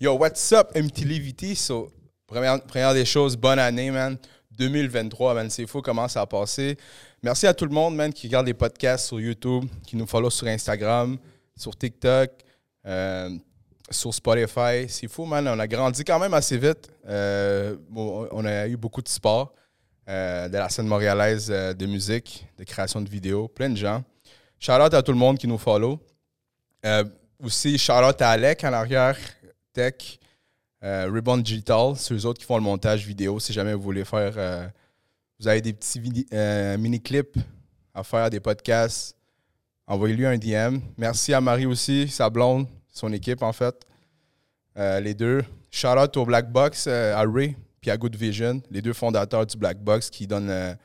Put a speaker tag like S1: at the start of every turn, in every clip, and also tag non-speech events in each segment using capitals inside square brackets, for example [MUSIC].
S1: Yo, what's up, MTLVT? So, première, première des choses, bonne année, man. 2023, man. C'est fou comment ça a passé. Merci à tout le monde, man, qui regarde les podcasts sur YouTube, qui nous follow sur Instagram, sur TikTok, euh, sur Spotify. C'est fou, man. On a grandi quand même assez vite. Euh, on a eu beaucoup de support euh, de la scène montréalaise de musique, de création de vidéos, plein de gens. Shout out à tout le monde qui nous follow. Aussi, shout out à Alec en arrière, Tech, euh, Ribbon Digital, c'est eux autres qui font le montage vidéo. Si jamais vous voulez faire, euh, vous avez des petits euh, mini-clips à faire, des podcasts, envoyez-lui un DM. Merci à Marie aussi, sa blonde, son équipe en fait. Les deux. Shout out au Black Box, à Ray, puis à Good Vision, les deux fondateurs du Black Box qui donnent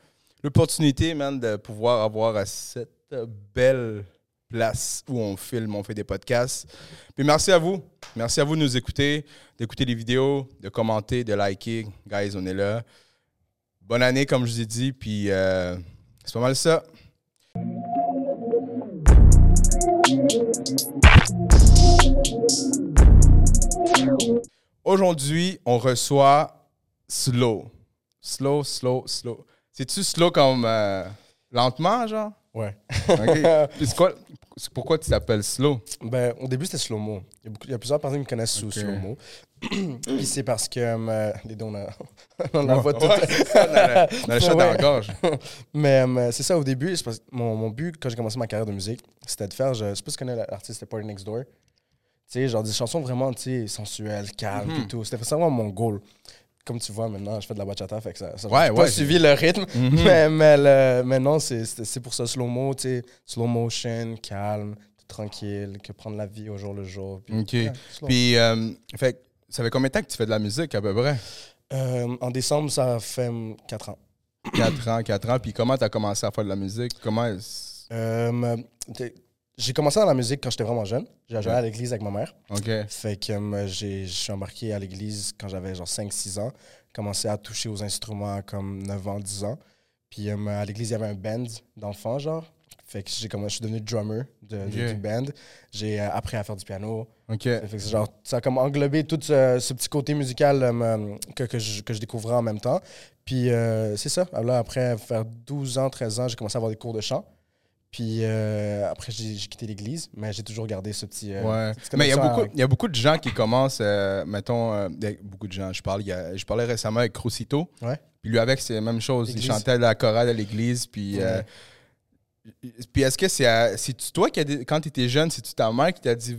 S1: l'opportunité, man, de pouvoir avoir cette belle place où on filme, on fait des podcasts. Puis merci à vous. Merci à vous de nous écouter, d'écouter les vidéos, de commenter, de liker. Guys, on est là. Bonne année, comme je vous ai dit, puis euh, c'est pas mal ça. Aujourd'hui, on reçoit Slow. Slow, slow, slow. C'est-tu slow comme euh, lentement, genre?
S2: Ouais.
S1: OK. [LAUGHS] Puis c'est quoi- pourquoi tu t'appelles Slow?
S2: Ben, au début, c'était slow-mo. Il y, a beaucoup- il y a plusieurs personnes qui me connaissent sous slow-mo. [CLEARS THROAT] Puis c'est parce que. euh, les deux, on a, [LAUGHS] on la voit tout.
S1: Chat dans la [LAUGHS] gorge. [LAUGHS]
S2: Mais euh, c'est ça, au début, c'est parce que mon, mon but, quand j'ai commencé ma carrière de musique, c'était de faire. Je, je sais pas si tu connais l'artiste, Party Next Door. Tu sais, genre des chansons vraiment, sensuelles, calmes
S1: Mhm.
S2: et tout. C'était vraiment mon goal. Comme tu vois maintenant, je fais de la bachata, fait que ça. ça
S1: Ouais,
S2: j'ai pas
S1: ouais,
S2: suivi le rythme.
S1: Mhm. [LAUGHS]
S2: mais, mais, le- mais non, c'est- pour ça, slow-mo, tu sais, slow motion, calme, tranquille, que prendre la vie au jour le jour. Puis,
S1: OK.
S2: ouais.
S1: Puis, euh, fait, ça fait combien de temps que tu fais de la musique, à peu près?
S2: Euh, en décembre, ça fait 4 ans.
S1: 4 ans, 4 ans. Puis comment tu as commencé à faire de la musique? Comment... est-ce-
S2: Euh, j'ai commencé dans la musique quand j'étais vraiment jeune. J'ai joué à l'église avec ma mère.
S1: OK.
S2: Fait que euh, j'ai- je suis embarqué à l'église quand j'avais genre 5-6 ans. Commencé à toucher aux instruments comme 9 ans, 10 ans. Puis euh, à l'église, il y avait un band d'enfants, genre. Fait que j'ai commencé, je suis devenu drummer de, de-
S1: Ok.
S2: du band. J'ai euh, appris à faire du piano.
S1: OK.
S2: Fait que c'est genre, ça a comme englobé tout ce, ce petit côté musical euh, que, que, je, que je découvrais en même temps. Puis euh, c'est ça. Là, après faire 12 ans, 13 ans, j'ai commencé à avoir des cours de chant. Puis euh, après, j'ai quitté l'église, mais j'ai toujours gardé ce petit. euh,
S1: Ouais. Mais il y, a beaucoup, il y a beaucoup de gens qui commencent, euh, mettons, beaucoup de gens. Je, parle, il y a- je parlais récemment avec Crucito.
S2: Ouais.
S1: Puis lui, avec, c'est la même chose. Il chantait la chorale à l'église. Puis,
S2: Ouais.
S1: puis est-ce que c'est c'est-tu toi qui a dit- quand tu étais jeune, c'est-tu ta mère qui t'a dit,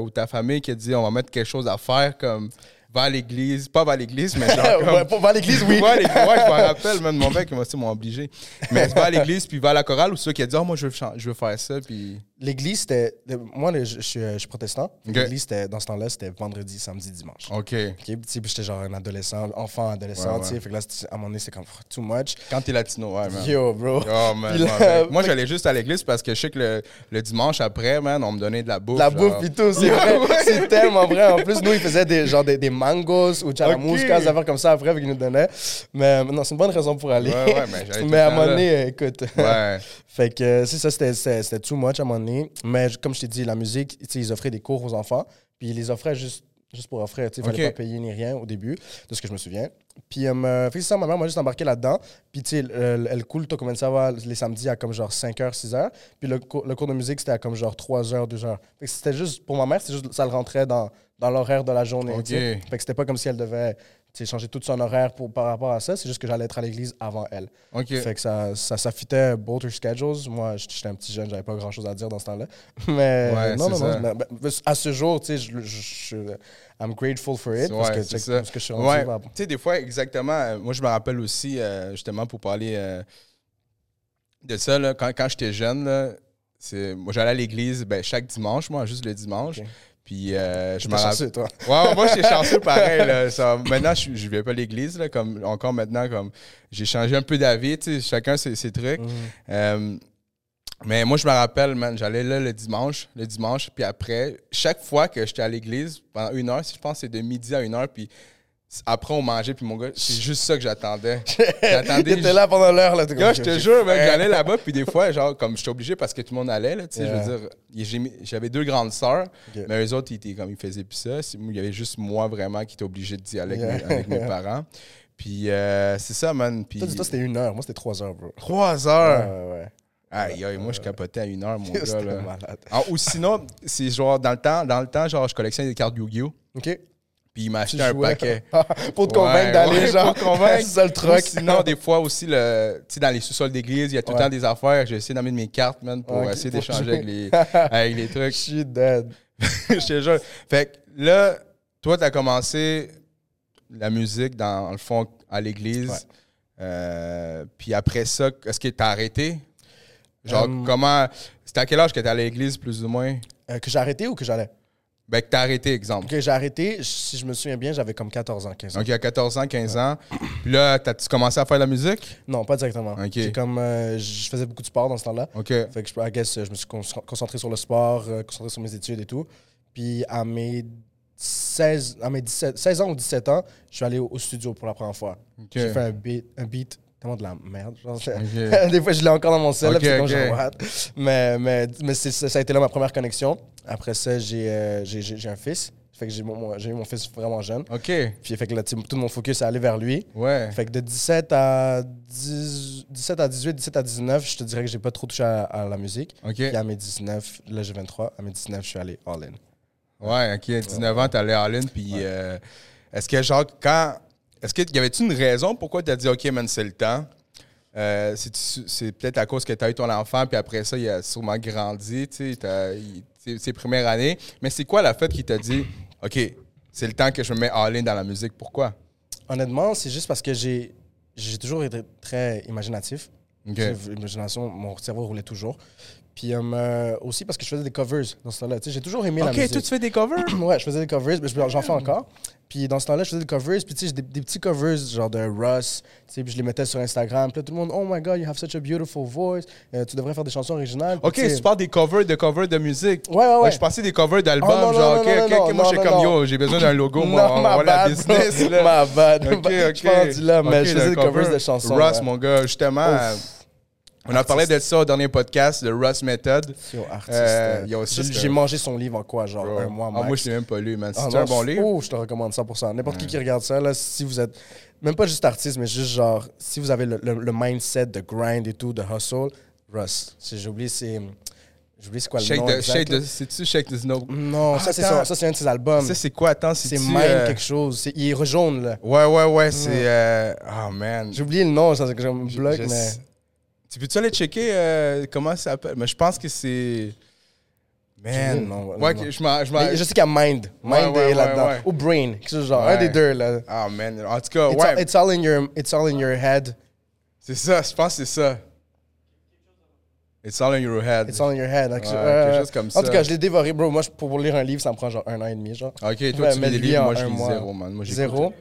S1: ou ta famille qui a dit, on va mettre quelque chose à faire comme va à l'église, pas va à l'église, mais genre [LAUGHS] comme,
S2: ouais, pour va à l'église, oui. [LAUGHS]
S1: Ouais, les- ouais, je me rappelle, même mon père qui m'a aussi m'a obligé. Mais va à l'église, puis va à la chorale, ou toi qui a dit, oh, moi, je veux, je veux faire ça, puis.
S2: L'église, c'était. Moi, le- je, je suis, je suis protestant.
S1: Ok.
S2: L'église, c'était- dans ce temps-là, c'était vendredi, samedi, dimanche.
S1: OK.
S2: Ok, puis j'étais genre un adolescent, enfant, adolescent,
S1: Ouais,
S2: tu sais.
S1: ouais.
S2: Fait que là, à un moment donné, c'est comme too much.
S1: Quand t'es latino, ouais, man.
S2: Yo, bro.
S1: Oh, [LAUGHS] man,
S2: là,
S1: moi, j'allais juste à l'église parce que je sais que le, le dimanche après, man, on me donnait de la bouffe.
S2: La
S1: genre.
S2: bouffe et tout, c'est [LAUGHS] vrai. C'est tellement vrai. En plus, nous, ils faisaient des, genre des, des mangos ou chalamouskas,
S1: Ok.
S2: des affaires comme ça après, qu'ils nous donnaient. Mais non, c'est une bonne raison pour aller.
S1: Ouais, ouais, mais [LAUGHS]
S2: Mais à un moment donné, euh, écoute.
S1: Ouais.
S2: Fait que euh, c'est ça, c'était- too much à un moment donné. Mais comme je t'ai dit, la musique, tu ils offraient des cours aux enfants. Puis ils les offraient juste, juste pour offrir. Il fallait
S1: Ok.
S2: pas payer ni rien au début, de ce que je me souviens. Puis euh, me- fait c'est ça, ma mère m'a juste embarqué là-dedans. Puis tu sais, elle, elle cool, commencé à voir les samedis à comme genre 5h, 6h. Puis le, cours- le cours de musique, c'était à comme genre 3h, 2h. Fait que c'était juste, pour ma mère, c'était juste, ça le rentrait dans, dans l'horaire de la journée.
S1: Ok.
S2: tu sais. Fait que c'était pas comme si elle devait sais, changer tout son horaire pour, par rapport à ça. C'est juste que j'allais être à l'église avant elle. Fait que ça, ça, ça fitait both our schedules. Moi, j'étais un petit jeune, j'avais pas grand chose à dire dans ce temps-là. [LAUGHS] Mais
S1: Ouais,
S2: non, non,
S1: c'est
S2: non. mais- mais à ce jour, tu sais, je, je, je- I'm grateful for it. parce
S1: Ouais,
S2: que
S1: c'est
S2: check
S1: ça.
S2: où ce que je suis rendu.
S1: Ouais.
S2: par-
S1: Tu sais, des fois, exactement, euh, moi, je me rappelle aussi, euh, justement, pour parler euh, de ça, là, quand, quand j'étais jeune, là, c'est- moi, j'allais à l'église ben, chaque dimanche, moi, juste le dimanche. Puis, euh, je me
S2: chanceux, toi.
S1: Ouais, moi, j'étais chanceux pareil. Là, [LAUGHS] Ça- maintenant, je, je vais pas à l'église, là, comme, encore maintenant, comme j'ai changé un peu d'avis, chacun ses, ses trucs.
S2: Mhm.
S1: Euh, mais moi, je me rappelle, man, j'allais là le dimanche, le dimanche, puis après, chaque fois que j'étais à l'église, pendant une heure, si je pense que c'est de midi à une heure, puis après, on mangeait, puis mon gars, c'est [LAUGHS] juste ça que j'attendais. [LAUGHS]
S2: J'attendais. T'étais là pendant l'heure, là.
S1: Gars, je te jure, mec, j'allais là-bas, puis des fois, genre, comme j'étais obligé parce que tout le monde allait, là, tu sais, je veux dire, j'avais deux grandes sœurs, mais eux autres, ils étaient comme, ils faisaient plus ça. Il y avait juste moi, vraiment, qui était obligé d'y aller avec, mes, avec mes [LAUGHS] parents. Puis euh, c'est ça, man. Puis
S2: Toi, dis-toi, c'était une heure. Moi, c'était trois heures, bro.
S1: trois heures?
S2: ouais, ouais.
S1: Aïe, aïe, moi, je capotais à une heure, mon gars, là.
S2: malade.
S1: Ah, ou sinon, c'est genre, dans le temps, dans le temps, genre, je collectionnais des cartes Yu-Gi-Oh!
S2: OK?
S1: Puis il m'a acheté un
S2: jouais.
S1: paquet. [LAUGHS]
S2: pour te convaincre
S1: Ouais,
S2: d'aller,
S1: ouais,
S2: genre.
S1: pour convaincre.
S2: C'est ça le truc.
S1: Sinon, des fois aussi, le, tu sais, dans les sous-sols d'église, il y a tout le temps des affaires. J'ai essayé d'amener mes cartes, man, pour essayer d'échanger avec les, [LAUGHS] avec les
S2: Je
S1: trucs.
S2: suis dead. [LAUGHS]
S1: Je te jure. Fait que là, toi, tu as commencé la musique, dans le fond, à l'église. Euh, puis après ça, est-ce que tu as arrêté? Genre,
S2: Euh,
S1: comment. C'était à quel âge que tu à l'église, plus ou moins?
S2: Euh, que j'ai arrêté ou que j'allais?
S1: Ben, que tu as arrêté, exemple.
S2: J'ai arrêté. Si je me souviens bien, j'avais comme 14 ans, 15 ans.
S1: Donc, il y a 14 ans, 15 ans. Puis là, t'as-tu commencé à faire de la musique?
S2: Non, pas directement.
S1: Ok.
S2: J'ai comme, euh, je faisais beaucoup de sport dans ce temps-là.
S1: OK.
S2: Fait que je, I guess, je me suis con- concentré sur le sport, euh, concentré sur mes études et tout. Puis à mes 16, à mes 17, 16 ans ou 17 ans, je suis allé au, studio pour la première fois. J'ai fait un beat, un beat tellement de la merde. genre, c'est-
S1: Ok. [LAUGHS]
S2: Des fois, je l'ai encore dans mon cell, là,
S1: Ok,
S2: puis c'est comme
S1: ok.
S2: genre, what? Mais, mais, mais ça, a été là ma première connexion. Après ça, j'ai euh, un fils. Fait que j'ai eu mon fils vraiment jeune.
S1: OK.
S2: Puis fait que là, tout mon focus est allé vers lui.
S1: Ouais.
S2: Fait que de 17 à, 10 17 à 18, 17 à 19, je te dirais que j'ai pas trop touché à, à la musique.
S1: OK.
S2: Puis à mes 19, là j'ai 23, à mes 19, je suis allé all-in.
S1: Ouais, OK. 19 ans, t'allais à Allen. Puis euh, est-ce que, genre, quand. Est-ce qu'il y avait-tu une raison pourquoi t'as dit, OK, man, c'est le temps? Euh, c'est- peut-être à cause que tu as eu ton enfant, puis après ça, il a sûrement grandi, tu sais, ses premières années. Mais c'est quoi la fête qui t'a dit, OK, c'est le temps que je me mets all-in dans la musique? Pourquoi?
S2: Honnêtement, c'est juste parce que j'ai toujours été très imaginatif.
S1: OK.
S2: Tu sais, L'imagination, mon cerveau roulait toujours. Puis euh, aussi parce que je faisais des covers dans ce temps-là. Tu sais, J'ai toujours aimé la
S1: OK,
S2: musique.
S1: toi, tu fais des covers? [CLEARS THROAT]
S2: Ouais, je faisais des covers, mais je- j'en fais encore. Puis dans ce temps-là, je faisais des covers, puis tu sais, j'ai des, des petits covers genre de Russ, tu sais, puis je les mettais sur Instagram. Puis là, tout le monde, oh my god, you have such a beautiful voice. Euh, tu devrais faire des chansons originales. Puis,
S1: OK,
S2: tu
S1: parles des covers de covers de musique.
S2: Ouais, ouais, ouais.
S1: je pensais des covers d'albums,
S2: Oh, non,
S1: genre,
S2: non,
S1: OK,
S2: non,
S1: OK,
S2: non,
S1: OK, moi, je suis comme, yo, j'ai besoin d'un logo, [LAUGHS] moi, on la
S2: bad,
S1: business, là.
S2: Ma bad.
S1: OK, OK.
S2: Je suis pas rendu là, mais
S1: OK,
S2: je faisais des covers
S1: cover.
S2: de chansons.
S1: Russ, mon gars, justement, on a parlé de ça au dernier podcast, le Russ Method. Euh,
S2: euh, j'ai mangé son livre en quoi, genre un mois
S1: Ah,
S2: max.
S1: moi, je l'ai même pas lu, man.
S2: Ah
S1: C'est un bon livre?
S2: Oh, je te recommande 100%. N'importe qui qui regarde ça, là, si vous êtes, même pas juste artiste, mais juste genre, si vous avez le, le- le mindset de grind et tout, de hustle, Russ. J'ai oublié, c'est. J'ai oublié c'est quoi le
S1: Shake
S2: nom.
S1: c'est-tu Shake the Snow?
S2: Non, ça, c'est
S1: Attends.
S2: son- ça, c'est un de ses albums.
S1: Ça, c'est quoi? Attends,
S2: C'est
S1: c'est
S2: Mind quelque chose. Il est jaune, là.
S1: Ouais, ouais, ouais, c'est... euh, Oh, man.
S2: J'ai oublié le nom, ça, c'est que je me bloque, mais.
S1: Tu peux-tu aller checker euh, comment ça s'appelle? Mais je pense que c'est... Man.
S2: Non,
S1: ouais,
S2: non.
S1: je je
S2: je sais qu'il y a Mind.
S1: Ouais,
S2: Mind
S1: ouais,
S2: est là-dedans.
S1: ouais, ouais.
S2: Ou Brain. Quelque chose genre.
S1: Ouais.
S2: Un des deux, là.
S1: Ah, man. En tout cas,
S2: It's,
S1: ouais.
S2: all, it's all in your, it's all in your head.
S1: C'est ça, je pense que c'est ça. It's all in your head.
S2: It's all in your head.
S1: Ouais,
S2: quelque
S1: quelque chose comme
S2: En tout
S1: ça.
S2: cas, je l'ai dévoré, bro. Moi, pour lire un livre, ça me prend genre un an et demi, genre.
S1: Ok, toi,
S2: Ouais,
S1: tu lis des livres, moi, je lis zéro, man. Moi.
S2: Zéro.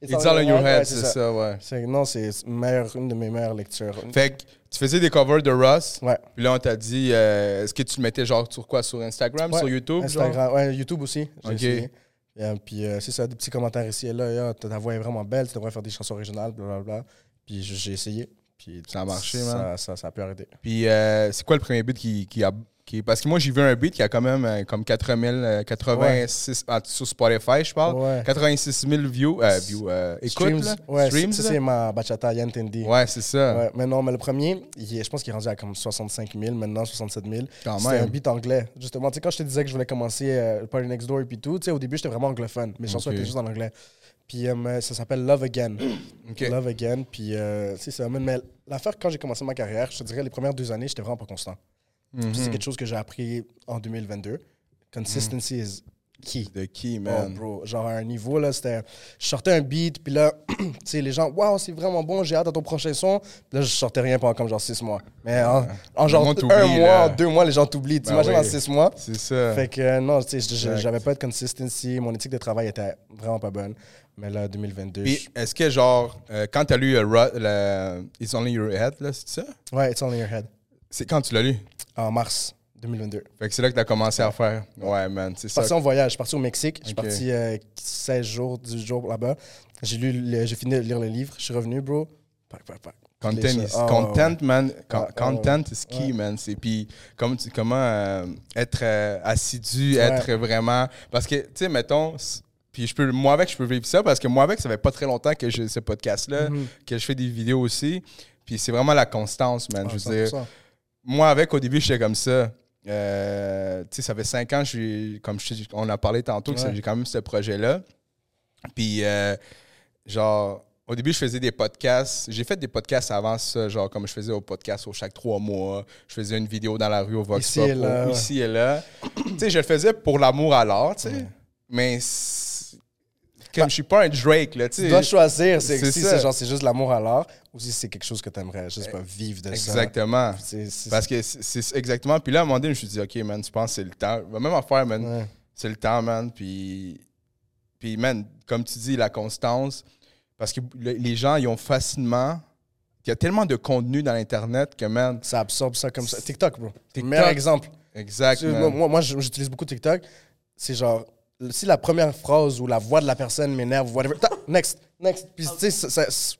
S1: It's all in your head,
S2: ouais,
S1: c'est ça, ouais.
S2: C'est- Non, c'est une de mes meilleures lectures.
S1: Fait que tu faisais des covers de Russ,
S2: Ouais.
S1: puis là, on t'a dit, euh, est-ce que tu le mettais genre sur quoi? Sur Instagram,
S2: Ouais,
S1: sur YouTube genre?
S2: Instagram, ouais, YouTube aussi.
S1: Ok.
S2: Euh, puis euh, c'est ça, des petits commentaires ici et là. Yo, ta voix est vraiment belle, tu devrais faire des chansons originales, blablabla. Puis j'ai essayé. Puis
S1: Ça a marché,
S2: ça,
S1: man.
S2: Ça, ça a pu arrêter.
S1: Puis euh, c'est quoi le premier qui, qui a. Qui, parce que moi, j'ai vu un beat qui a quand même euh, comme 4000, euh, 86 ah, sur Spotify, je parle.
S2: Ouais.
S1: 86 000 views, euh, views euh, écoutes,
S2: Streams, ouais,
S1: Streams,
S2: c'est ma bachata Yantendi.
S1: Ouais, c'est ça.
S2: Ouais, mais non, mais le premier, est- je pense qu'il est rendu à comme 65 000, maintenant 67 000.
S1: Quand
S2: C'était un beat anglais. Justement, tu sais, quand je te disais que je voulais commencer euh, le Party Next Door et puis tout, tu sais, au début, j'étais vraiment anglophone. Mes chansons
S1: Ok.
S2: étaient juste en anglais. Puis euh, ça s'appelle Love Again. [CLEARS THROAT] Love Again. Puis euh, c'est ça. Mais l'affaire, quand j'ai commencé ma carrière, je te dirais, les premières deux années, j'étais vraiment pas constant. Puis
S1: Mhm.
S2: C'est quelque chose que j'ai appris en 2022. Consistency is key.
S1: De qui,
S2: Oh,
S1: man?
S2: bro, genre à un niveau, là, c'était. Je sortais un beat, puis là, [CLEARS THROAT] tu sais, les gens, waouh, c'est vraiment bon, j'ai hâte à ton prochain son. Là, je sortais rien pendant comme genre six mois. Mais en, en genre un mois,
S1: là.
S2: en deux mois, les gens t'oublient.
S1: Ben
S2: T'imagines
S1: oui.
S2: en six mois?
S1: c'est ça.
S2: Fait que euh, non, tu sais, j'avais pas de consistency, mon éthique de travail était vraiment pas bonne. Mais là, 2022.
S1: Puis est-ce que, genre, euh, quand t'as lu le It's Only Your Head, là, c'est ça?
S2: Ouais, It's in Your Head.
S1: C'est quand tu l'as lu?
S2: En mars 2022.
S1: Fait que c'est là que t'as commencé à faire. Ouais, man, c'est
S2: Je suis
S1: ça.
S2: parti en voyage, je suis parti au Mexique, je suis parti euh, 16 jours, 18 jours là-bas. J'ai lu, j'ai fini de lire le livre, je suis revenu, bro. Pac, pac, pac.
S1: Content, is,
S2: choses. Ah,
S1: content man. Con-
S2: Ouais, ouais,
S1: content is key,
S2: Ouais.
S1: man. C'est puis comme tu- comment euh, être euh, assidu,
S2: Ouais.
S1: être vraiment parce que tu sais mettons puis je peux moi avec je peux vivre ça parce que moi avec ça fait pas très longtemps que j'ai ce podcast là,
S2: Mhm.
S1: que je fais des vidéos aussi. Puis c'est vraiment la constance, man.
S2: Ah,
S1: je veux dire,
S2: 100%.
S1: Moi avec au début j'étais comme ça. Euh, tu sais ça fait cinq ans j'ai comme je on a parlé tantôt que j'ai quand même ce projet là. Puis euh, genre au début, je faisais des podcasts. J'ai fait des podcasts avant ça, genre comme je faisais au podcast au chaque trois mois. Je faisais une vidéo dans la rue au Vox
S2: Ici
S1: Pop,
S2: et là,
S1: ici et là. tu sais, je le faisais pour l'amour à l'art, tu sais. Mais comme je suis pas un Drake, là, tu
S2: Tu dois choisir, c'est si
S1: ça.
S2: c'est genre c'est juste l'amour à l'art ou si c'est quelque chose que tu aimerais juste pas vivre de ça.
S1: Exactement.
S2: C'est- c'est-
S1: Parce que c'est exactement. Puis là, à un moment donné, je me suis dit, OK, man, je pense que c'est le temps. Même affaire, man.
S2: Ouais.
S1: C'est le temps, man. Puis, puis, man, comme tu dis, la constance. Parce que le- les gens, ils ont facilement. Il y a tellement de contenu dans l'Internet que, man.
S2: Ça absorbe ça comme ça. TikTok, bro.
S1: TikTok.
S2: Meilleur exemple.
S1: Exact.
S2: Tu-
S1: man.
S2: Moi, moi, moi, j'utilise beaucoup TikTok. C'est genre, si la première phrase ou la voix de la personne m'énerve, whatever, next, next. Puis, tu sais,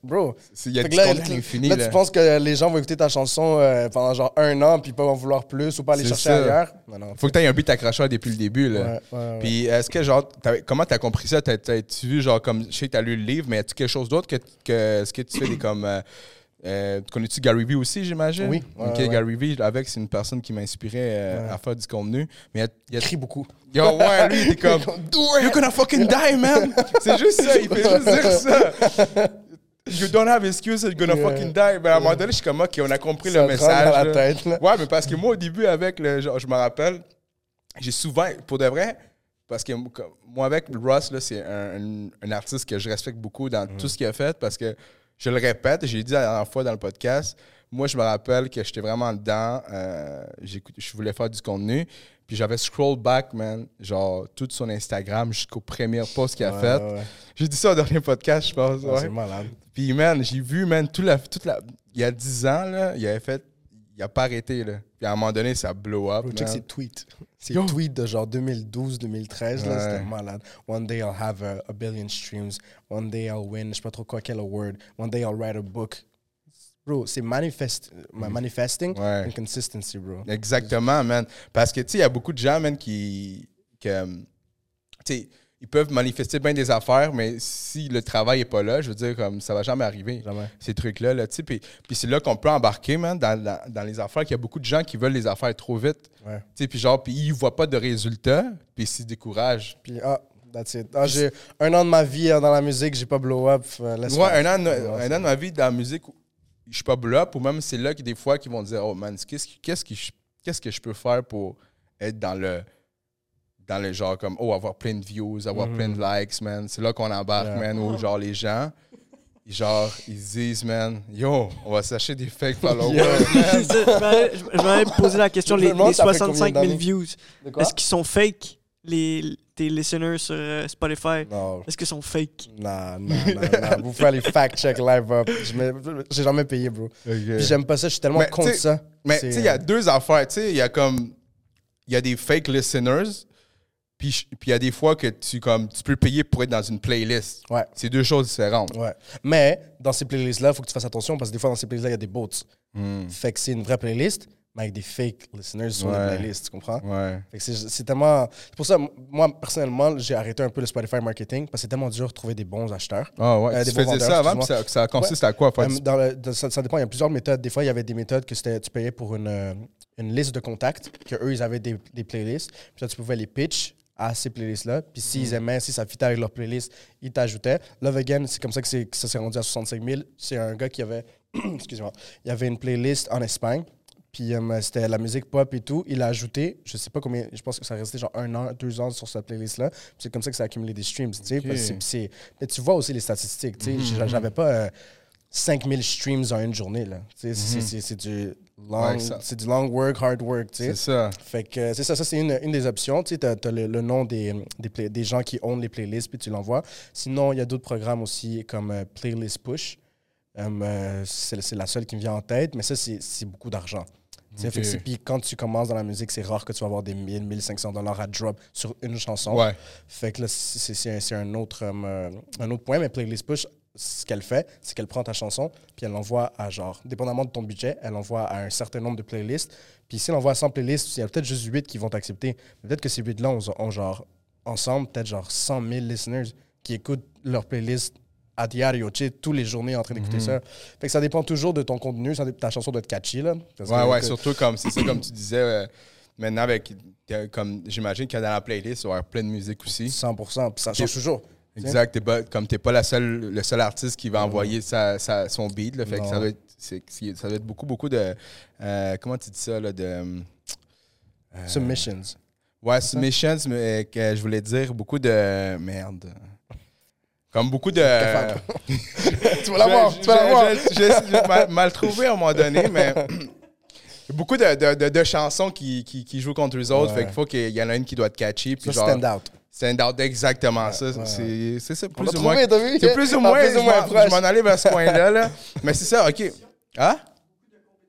S2: bro.
S1: C'est- Il y a du
S2: là,
S1: contenu
S2: là,
S1: infini.
S2: là,
S1: là.
S2: tu penses que les gens vont écouter ta chanson euh, pendant genre un an puis pas en vouloir plus ou pas aller chercher
S1: ça.
S2: ailleurs? Non, non.
S1: Faut que tu aies un but accrocheur depuis le début. Là.
S2: Ouais, ouais, ouais.
S1: Puis est-ce que, genre, comment t'as compris ça? T'as- T'as-tu vu, genre, comme, je sais que t'as lu le livre, mais as-tu quelque chose d'autre que, que. Est-ce que tu fais des comme. euh, euh, Connais-tu Gary Vee aussi, j'imagine?
S2: Oui, ouais,
S1: Ok,
S2: ouais.
S1: Gary Vee, avec, c'est une personne qui m'inspirait euh,
S2: Ouais.
S1: à faire du contenu. Mais il a-
S2: écrit beaucoup.
S1: Yo, ouais, lui, il était [LAUGHS] comme, You're gonna fucking die, man! C'est juste ça, il fait juste dire ça. [LAUGHS] You don't have excuses, you're gonna
S2: Yeah.
S1: fucking die. Ben, à un moment donné, je suis comme, OK, on a compris
S2: Ça
S1: le message.
S2: dans la tête, là.
S1: Ouais, mais parce que moi, au début, avec le. Genre, je me rappelle, j'ai souvent, pour de vrai, parce que moi, avec Ross, c'est un, un- un artiste que je respecte beaucoup dans
S2: Mm.
S1: tout ce qu'il a fait parce que je le répète, j'ai dit la dernière fois dans le podcast, moi, je me rappelle que j'étais vraiment dedans, euh, je voulais faire du contenu, puis j'avais scroll back, man, genre, tout son Instagram jusqu'au premier post qu'il a
S2: Ouais,
S1: fait.
S2: ouais.
S1: J'ai dit ça au dernier podcast, je pense.
S2: Ouais,
S1: ouais.
S2: C'est malade.
S1: Puis, man, j'ai vu, man, tout la, toute la. Il y a 10 ans, là, il avait fait. Il a pas arrêté, là. Puis à un moment donné, ça blow up.
S2: Check ses tweets.
S1: Yo.
S2: tweets de genre 2012-2013, là,
S1: Ouais.
S2: c'était malade. One day I'll have a, a billion streams. One day I'll win, je sais pas trop quoi, quel award. One day I'll write a book. Bro, c'est manifest, ma- manifesting
S1: Ouais.
S2: and consistency, bro.
S1: Exactement, man. Parce que, tu sais, il y a beaucoup de gens, man, qui. que, euh, tu sais, ils peuvent manifester bien des affaires, mais si le travail est pas là, je veux dire, comme ça va jamais arriver.
S2: Jamais.
S1: Ces trucs-là, là. Puis, puis c'est là qu'on peut embarquer, man, dans, dans, dans les affaires, qu'il y a beaucoup de gens qui veulent les affaires trop vite. Puis genre, puis ils voient pas de résultats, puis ils se découragent.
S2: Puis, ah, that's it. Ah, j'ai un an de ma vie euh, dans la musique, j'ai pas blow up. euh,
S1: Ouais, un an, un an de ma vie dans la musique, je suis pas blow up, ou même c'est là que des fois qu'ils vont dire Oh man, qu'est-ce que je peux faire pour être dans le dans le genre comme oh avoir plein de views, avoir plein de likes, man. C'est là qu'on embarque.
S2: Yeah.
S1: man, où genre les gens. Genre, ils se disent, man, yo, on va s'acheter des fake [LAUGHS] followers. Man. [LAUGHS]
S3: Je je m'avais posé la question, les, les
S2: ça fait
S3: 65
S2: combien
S3: 000
S2: d'années?
S3: views, est-ce qu'ils sont fake, les, tes listeners sur euh, Spotify? Est-ce qu'ils sont fake?
S2: Non, non, non, non. Vous faites les fact-check live up. J'ai jamais payé, bro. J'aime pas ça, je suis tellement
S1: Mais,
S2: contre ça.
S1: Mais tu sais, il y a deux affaires. Tu sais, il y a comme. Il y a des fake listeners, puis il y a des fois que tu, comme, tu peux payer pour être dans une playlist.
S2: Ouais.
S1: C'est deux choses différentes.
S2: Ouais. Mais dans ces playlists-là, il faut que tu fasses attention parce que des fois, dans ces playlists-là, il y a des bots.
S1: Hmm.
S2: Fait que c'est une vraie playlist, mais avec des fake listeners sur
S1: Ouais.
S2: les playlists, tu comprends?
S1: Ouais.
S2: Fait que c'est c'est tellement. C'est pour ça, moi, personnellement, j'ai arrêté un peu le Spotify marketing parce que c'est tellement dur de trouver des bons acheteurs.
S1: Ah ouais.
S2: Euh,
S1: tu faisais ça avant, puis ça, ça consiste à quoi? faire
S2: Euh, dans le- ça, ça dépend, il y a plusieurs méthodes. Des fois, il y avait des méthodes que c'était tu payais pour une, euh, une liste de contacts, que eux ils avaient des, des playlists. Puis là, tu pouvais les pitch à ces playlists-là. Puis s'ils
S1: Mm.
S2: aimaient, si ça fitait avec leur playlist, ils t'ajoutaient. Love Again, c'est comme ça que, c'est- que ça s'est rendu à 65 000. C'est un gars qui avait, [CLEARS THROAT] excusez-moi, il avait une playlist en Espagne. Puis euh, c'était la musique pop et tout. Il a ajouté, je sais pas combien, je pense que ça restait genre un an, deux ans sur cette playlist-là. Puis c'est comme ça que ça a accumulé des streams, tu sais.
S1: Ok.
S2: parce que c'est- c'est- Mais tu vois aussi les statistiques, tu sais.
S1: Mhm,
S2: J'a- J'avais pas euh, 5000 streams en une journée, là. Tu sais,
S1: Mhm.
S2: c'est- du
S1: Ouais,
S2: c'est du long work, hard work, tu sais.
S1: C'est ça.
S2: Fait que c'est ça, ça c'est une, une des options. Tu sais, t'as, t'as le, le nom des, des, play- des gens qui own les playlists, puis tu l'envoies. Sinon, il y a d'autres programmes aussi comme euh, Playlist Push. Euh, euh, c'est, la seule qui me vient en tête, mais ça, c'est, beaucoup d'argent. Fait que c'est- Puis quand tu commences dans la musique, c'est rare que tu vas avoir des 1000, 1500 dollars à drop sur une chanson.
S1: Ouais.
S2: Fait que là, c'est un, c'est un autre, euh, un autre point. Mais Playlist Push, ce qu'elle fait, c'est qu'elle prend ta chanson, puis elle l'envoie à genre, dépendamment de ton budget, elle l'envoie à un certain nombre de playlists. Puis si elle envoie à 100 playlists, il y a peut-être juste 8 qui vont t'accepter. Peut-être que ces 8-là ont, ont genre, ensemble, peut-être genre 100 000 listeners qui écoutent leur playlist à diario, tu sais, tous les journées en train d'écouter ça. Fait que ça dépend toujours de ton contenu, ça ta chanson doit être catchy, là. Parce
S1: Ouais,
S2: que-
S1: ouais,
S2: que-
S1: surtout comme c'est ça, comme tu disais, euh, maintenant, avec, t'as- comme j'imagine qu'il y a dans la playlist, il va y avoir plein de musique aussi.
S2: 100%, puis ça change toujours.
S1: Exact, t'es pas, comme t'es pas la seule, le seul artiste qui va envoyer sa, sa- son beat, là, fait que ça doit, être, ça doit être beaucoup, beaucoup de. euh, comment tu dis ça, là, de. euh,
S2: Submissions.
S1: Ouais, submissions, mais que je voulais dire beaucoup de. Merde. Comme beaucoup de. [LAUGHS]
S2: tu vas l'avoir, tu vas l'avoir.
S1: J'ai mal, mal trouvé à un moment donné, mais. [CLEARS THROAT] Beaucoup de, de- de- de chansons qui, qui, qui jouent contre les autres,
S2: Ouais.
S1: fait qu'il faut qu'il y en a une qui doit être catchy. Puis
S2: Ça,
S1: genre,
S2: stand out.
S1: Stand out, exactement ça.
S2: ouais.
S1: C'est c'est ça,
S2: On
S1: plus ou moins. C'est plus ou
S2: Ah,
S1: moins,
S2: plus ou
S1: je
S2: moins
S1: m'en-
S2: proche.
S1: je m'en allais vers ce coin-là. Là. [LAUGHS] Mais c'est ça, OK. Hein?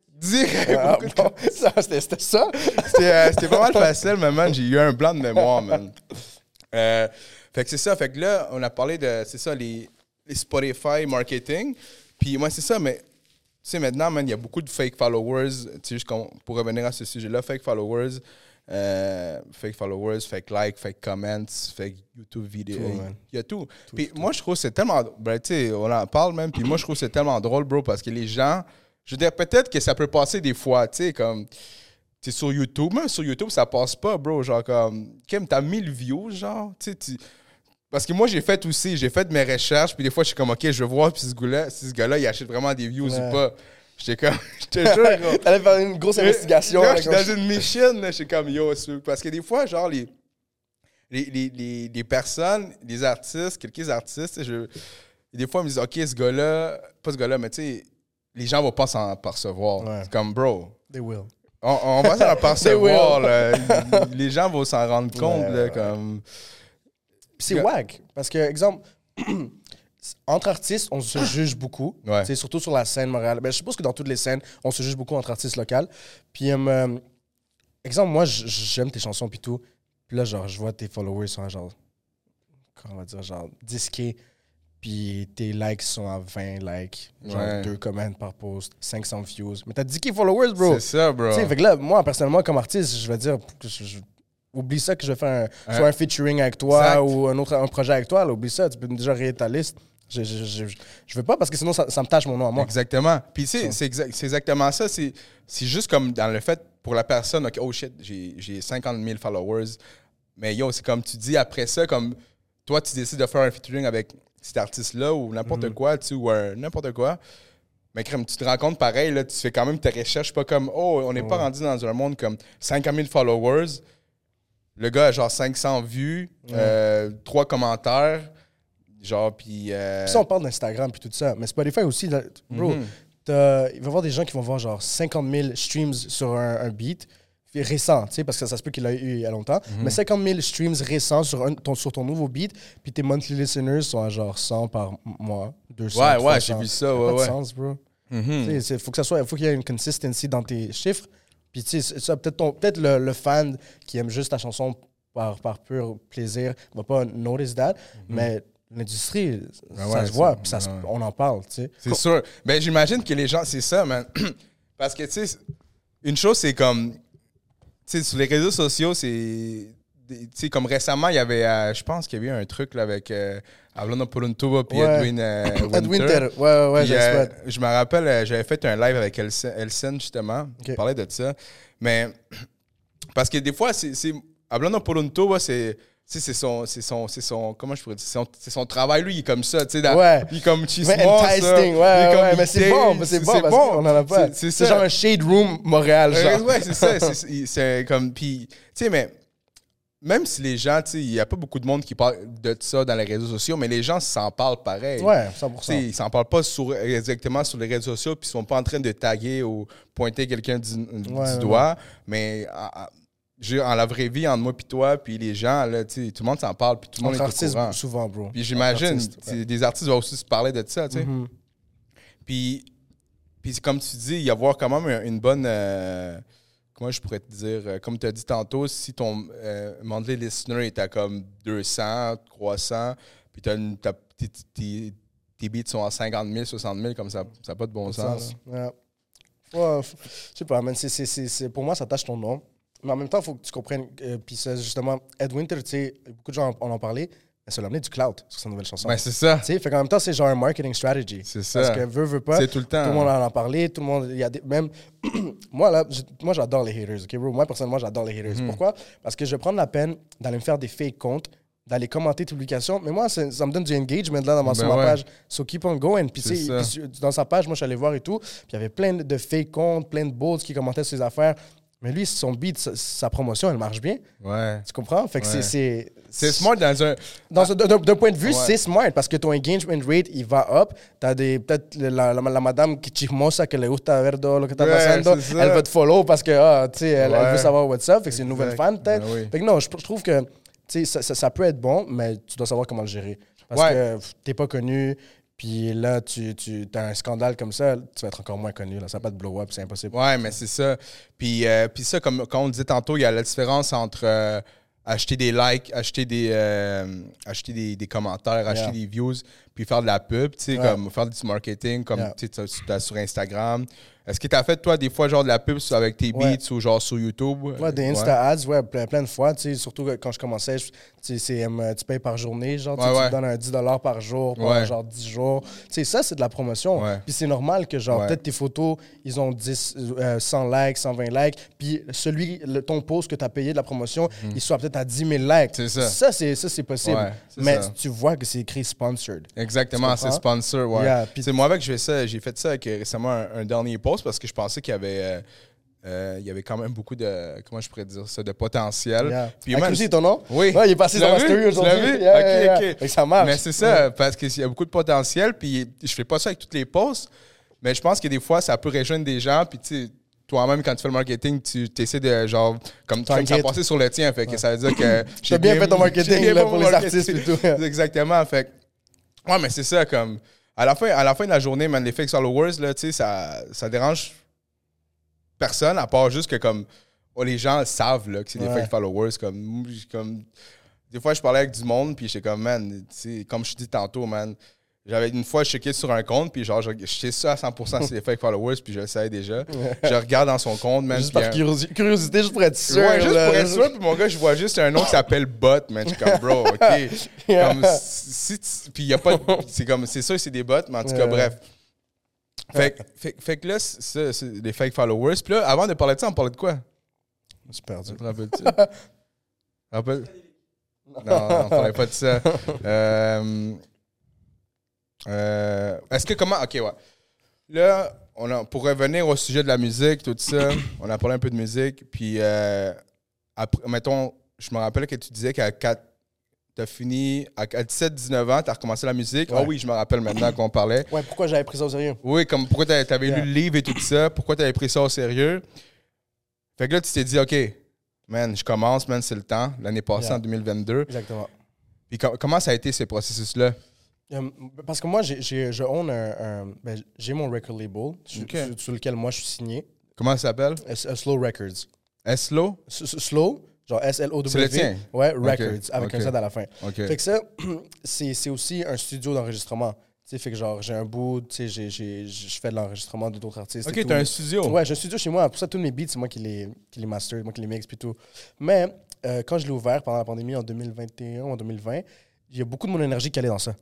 S1: Dis.
S2: Ah, [LAUGHS] bon, c'était ça?
S1: C'était euh, pas mal facile, mais man, j'ai eu un blanc de mémoire, man. [LAUGHS] Euh, fait que c'est ça. Fait que là, on a parlé de, c'est ça, les, les Spotify marketing. Puis moi, c'est ça, mais tu sais, maintenant, man, il y a beaucoup de fake followers. Tu sais, pour revenir à ce sujet-là, fake followers, euh, fake followers, fake likes, fake comments, fake YouTube vidéo.
S2: Tout, man.
S1: Il y a tout. puis moi, je trouve que c'est tellement. Ben, tu sais, on en parle même. Puis moi, je trouve que c'est tellement drôle, bro, parce que les gens. Je veux dire, peut-être que ça peut passer des fois, tu sais, comme. Tu sur YouTube, même sur YouTube, ça passe pas, bro. Genre, comme. Kim, t'as 1000 views, genre. Tu sais, tu- Parce que moi, j'ai fait aussi, j'ai fait mes recherches, puis des fois, je suis comme, OK, je veux voir si ce gars-là, si ce gars-là, il achète vraiment des views
S2: Ouais.
S1: ou pas. J'étais comme, je te jure.
S2: T'allais faire une grosse investigation.
S1: Là, suis dans une mission, là, suis comme yo. Parce que des fois, genre, les, les, les, les, les personnes, les artistes, quelques artistes, je, des fois, ils me disent, OK, ce gars-là, pas ce gars-là, mais tu sais, les gens vont pas s'en percevoir.
S2: Ouais.
S1: C'est comme, bro,
S2: They will.
S1: on, on va s'en [LAUGHS] percevoir,
S2: will.
S1: là. [LAUGHS] Les gens vont s'en rendre compte,
S2: Ouais,
S1: là,
S2: ouais.
S1: comme.
S2: C'est wack. Parce que, exemple, [CLEARS THROAT] entre artistes, on se juge beaucoup.
S1: Ouais.
S2: Sais, Surtout sur la scène Montréal. Ben, je suppose que dans toutes les scènes, on se juge beaucoup entre artistes locaux. Puis, euh, exemple, moi, j'aime tes chansons puis tout. Puis là, genre, je vois tes followers sont à genre, comment on va dire, genre 10K. Puis tes likes sont à 20 likes. Genre
S1: Ouais.
S2: deux comments par post, 500 views. Mais t'as 10K followers, bro.
S1: C'est ça, bro.
S2: Tu sais, fait que là, moi, personnellement, comme artiste, je vais dire, que je- je- oublie ça que je vais faire un,
S1: Ouais.
S2: soit un featuring avec toi
S1: Exact.
S2: ou un autre un projet avec toi. là, oublie ça, tu peux déjà rayer ta liste. Je, je, je, je- je veux pas parce que sinon, ça, ça me tâche mon nom à moi.
S1: Exactement. Puis, tu sais,
S2: Ça.
S1: c'est exact- c'est exactement ça. C'est c'est juste comme dans le fait, pour la personne, OK, oh shit, j'ai j'ai 50 000 followers. Mais yo, c'est comme tu dis, après ça, comme toi, tu décides de faire un featuring avec cet artiste-là ou n'importe
S2: Mhm.
S1: quoi, tu ou n'importe quoi. Mais comme tu te rends compte pareil, là, tu fais quand même tes recherches, pas comme, oh, on n'est pas rendu dans un monde comme 50 000 followers. Le gars a genre 500 vues, euh, trois commentaires, genre, puis... euh,
S2: Puis ça, on parle d'Instagram puis tout ça. Mais Spotify aussi, là, bro,
S1: Mhm.
S2: t'as- il va y avoir des gens qui vont voir genre 50 000 streams sur un, un beat récent, tu sais, parce que ça se peut qu'il l'a eu il y a longtemps.
S1: Mhm.
S2: Mais 50 000 streams récents sur, un- ton, sur ton nouveau beat, puis tes monthly listeners sont à genre 100 par mois, 200.
S1: Ouais, ouais,
S2: 300.
S1: j'ai vu ça, ouais,
S2: de
S1: ouais.
S2: sens, bro.
S1: Mhm.
S2: Il faut que ça soit, faut qu'il y ait une consistency dans tes chiffres. Puis tu sais, ça, peut-être peut-être le, le fan qui aime juste ta chanson par, par pur plaisir va pas notice that, mais l'industrie,
S1: Ah
S2: ça
S1: ouais,
S2: se voit, puis
S1: ouais.
S2: on en parle, tu sais.
S1: C'est sûr. Ben, j'imagine que les gens, c'est ça, man. [CLEARS THROAT] Parce que, tu sais, une chose, c'est comme. Tu sais, sur les réseaux sociaux, c'est. Tu sais, comme récemment, il y avait. euh, je pense qu'il y avait eu un truc là, avec. Euh, un tubo puis
S2: Ouais.
S1: Edwin, euh, [COUGHS] Winter.
S2: Ed Winter, ouais, ouais, le
S1: euh, je me rappelle, euh, j'avais fait un live avec Elsen, justement.
S2: Ok.
S1: On parlait de ça. Mais. [CLEARS THROAT] Parce que des fois, c'est. un tubo, c'est. Sais, c'est son, c'est son, c'est son, comment je pourrais dire, c'est son, son travail, lui, il est comme ça, tu sais,
S2: Ouais.
S1: il est comme
S2: Mais
S1: chismos,
S2: enticing, ouais, ouais, ouais, mais c'est bon, mais c'est bon, parce qu'on en a pas.
S1: C'est-
S2: genre un shade room Montréal,
S1: Euh,
S2: genre.
S1: ouais, c'est ça. [LAUGHS] c'est- comme. Puis, tu sais, mais même si les gens, tu sais, il n'y a pas beaucoup de monde qui parle de ça dans les réseaux sociaux, mais les gens s'en parlent pareil.
S2: Ouais,
S1: Tu
S2: 100%.
S1: sais, ils s'en parlent pas sur, exactement sur les réseaux sociaux, puis ils sont pas en train de taguer ou pointer quelqu'un du, du
S2: ouais,
S1: doigt. Mais en- je veux dire, en la vraie vie, entre moi puis toi, puis les gens, là, tout le monde s'en parle, puis tout le monde est au courant.
S2: souvent, bro.
S1: Puis j'imagine, des artistes vont aussi se parler de ça, tu sais.
S2: Mhm.
S1: Puis Puis comme tu dis, il y avoir quand même une bonne. euh, comment je pourrais te dire euh, Comme tu as dit tantôt, si ton euh, monthly listener est à comme 200, 300, puis t'as une- t'as- tes- tes- beats sont à 50 000, 60 000, comme ça, ça n'a pas de bon sens. là.
S2: Ouais. Ouais, f- je sais pas, man. c'est- c'est- c'est- c'est- pour moi, ça tâche ton nom. Mais en même temps, il faut que tu comprennes. euh, puis c'est justement, Ed Winter, tu sais, beaucoup de gens en ont parlé, mais ça l'a amené du cloud sur sa nouvelle chanson.
S1: Ben, c'est ça.
S2: tu sais, fait qu'en même temps, c'est genre un marketing strategy.
S1: C'est ça.
S2: Parce que veut, veut pas.
S1: C'est tout le temps.
S2: Tout le monde en a parlé, tout le monde. Il y a des, même. [CLEARS THROAT] moi, là, moi, j'adore les haters, ok, bro? Moi, personnellement, j'adore les haters.
S1: Mhm.
S2: Pourquoi? Parce que je vais prendre la peine d'aller me faire des fake comptes, d'aller commenter tes publications. Mais moi, ça me donne du engagement là dans ma, sur
S1: Ben
S2: ma
S1: ouais.
S2: page. So keep on going. Puis, sur- dans sa page, moi, je suis allé voir et tout. Puis, il y avait plein de fake comptes, plein de bots qui commentaient sur ses affaires. Mais lui, son beat, sa, sa promotion, elle marche bien.
S1: Ouais.
S2: Tu comprends? Fait que c'est-
S1: Ouais.
S2: c'est.
S1: C'est smart dans un.
S2: Dans ce- D'un point de vue,
S1: Ouais.
S2: c'est smart parce que ton engagement rate, il va up. T'as des, peut-être la, la, la madame qui chismosa, que le gusta ver todo lo que está pasando, elle va te follow parce que, ah, tu sais, elle, elle veut savoir what's up. Fait que c'est une nouvelle fan, peut-être.
S1: Ben oui.
S2: Fait que non, je, je trouve que, ça, ça, ça peut être bon, mais tu dois savoir comment le gérer. Parce
S1: Ouais.
S2: que t'es pas connu, puis là, tu, tu as un scandale comme ça, tu vas être encore moins connu. Là. Ça va pas te blow up, c'est impossible.
S1: Ouais, mais c'est ça. Puis, euh, puis ça, comme, comme on disait tantôt, il y a la différence entre euh, acheter des likes, acheter des, euh, acheter des, des commentaires, acheter des views, puis faire de la pub, tu sais,
S2: Ouais.
S1: comme faire du marketing, comme
S2: Yeah.
S1: tu as sur Instagram. Est-ce que tu as fait, toi, des fois, genre de la pub avec tes
S2: Ouais.
S1: beats ou genre sur YouTube?
S2: Ouais, des Insta ads, ouais, plein, plein de fois, tu sais, surtout quand je commençais, tu euh, tu payes par journée, genre, tu te donnes un 10 par jour, pendant genre 10 jours. Tu sais, ça, c'est de la promotion. Puis c'est normal que, genre, peut-être tes photos, ils ont 10, euh, 100 likes, 120 likes, puis celui, le, ton post que tu as payé de la promotion, il soit peut-être à 10 000 likes.
S1: Mhm. C'est ça.
S2: Ça, c'est, possible. Mais
S1: ça.
S2: tu vois que c'est écrit sponsored.
S1: Exactement, c'est sponsor, ouais.
S2: Yeah,
S1: C'est moi avec, je fais ça, j'ai fait ça avec euh, récemment un, un dernier post parce que je pensais qu'il y avait, euh, euh, il y avait quand même beaucoup de, comment je pourrais dire ça, de potentiel.
S2: Yeah.
S1: Puis
S2: ton nom?
S1: Oui.
S2: Ouais, il est passé dans ma story aujourd'hui.
S1: vu?
S2: Yeah, yeah, ça marche.
S1: Mais c'est ça, parce qu'il y a beaucoup de potentiel, puis je fais pas ça avec toutes les posts, mais je pense que des fois, ça peut rejoindre des gens, puis tu toi-même, quand tu fais le marketing, tu essaies de, genre, comme, ça passer sur le tien, fait que ça veut dire que... [LAUGHS]
S2: T'as bien fait ton marketing,
S1: j'ai bien
S2: là, pour les
S1: marketing.
S2: artistes et tout. [LAUGHS]
S1: Exactement, fait Ouais, mais c'est ça, comme... À la fin, à la fin de la journée, man, les fake followers, là, tu sais, ça, ça dérange personne, à part juste que, comme, oh, les gens savent, là, que c'est des
S2: Ouais.
S1: fake followers, comme, comme... Des fois, je parlais avec du monde, puis j'étais comme, man, tu sais, comme je te dis tantôt, man, j'avais une fois checké sur un compte, puis genre, je, je sais ça à 100% c'est des fake followers, puis je le savais déjà. Je regarde dans son compte, man.
S2: Juste par
S1: un-
S2: curiosité, juste pour être sûr.
S1: Ouais, juste
S2: là.
S1: pour être sûr, puis mon gars, je vois juste un nom qui s'appelle Bot, man. Je suis comme, bro, OK.
S2: Yeah.
S1: Comme, si tu- puis il y a pas C'est comme, c'est sûr que c'est des bots, mais en tout cas, bref. Fait, que- fait, fait que là, c'est ça, c'est des fake followers. Puis là, avant de parler de ça, on parlait de quoi?
S2: Je suis perdu.
S1: Te rappelles-tu? Rappelle... [LAUGHS] Non, on parlait pas de ça. Euh, [LAUGHS] euh, Est-ce que comment... OK, ouais. Là, on a, pour revenir au sujet de la musique, tout ça, [COUGHS] on a parlé un peu de musique. Puis, euh, après, mettons, je me rappelle que tu disais qu'à 4... T'as fini à 17-19 ans, t'as recommencé la musique. Ah oui, je me rappelle maintenant qu'on parlait.
S2: Ouais, pourquoi j'avais pris ça au sérieux?
S1: Oui, comme pourquoi t'a- t'avais
S2: Yeah.
S1: lu le livre et tout ça, pourquoi t'avais pris ça au sérieux? Fait que là, tu t'es dit, OK, man, je commence, man, c'est le temps. L'année passée,
S2: Yeah.
S1: en 2022.
S2: Exactement.
S1: Puis co- comment ça a été, ce processus-là?
S2: Euh, parce que moi, j'ai, j'ai- je own un, un- ben, j'ai mon record label sur,
S1: Ok.
S2: sur- sur lequel moi je suis signé.
S1: Comment ça s'appelle?
S2: Euh, Slow Records.
S1: Eslo?
S2: S- s- Slow, genre S-L-O-W.
S1: C'est le tien?
S2: Ouais, Records, avec un Z à la fin. Fait que ça, [CLEARS THROAT] c'est, aussi un studio d'enregistrement. Tu sais, fait que genre, j'ai un bout, tu sais, je fais de l'enregistrement de d'autres artistes.
S1: OK, t'as un studio.
S2: Ouais, j'ai un studio chez moi. Pour ça, tous mes beats, c'est moi qui les, qui les master, moi qui les mix puis tout. Mais euh, quand je l'ai ouvert pendant la pandémie en 2021 ou en 2020, il y a beaucoup de mon énergie qui allait dans ça.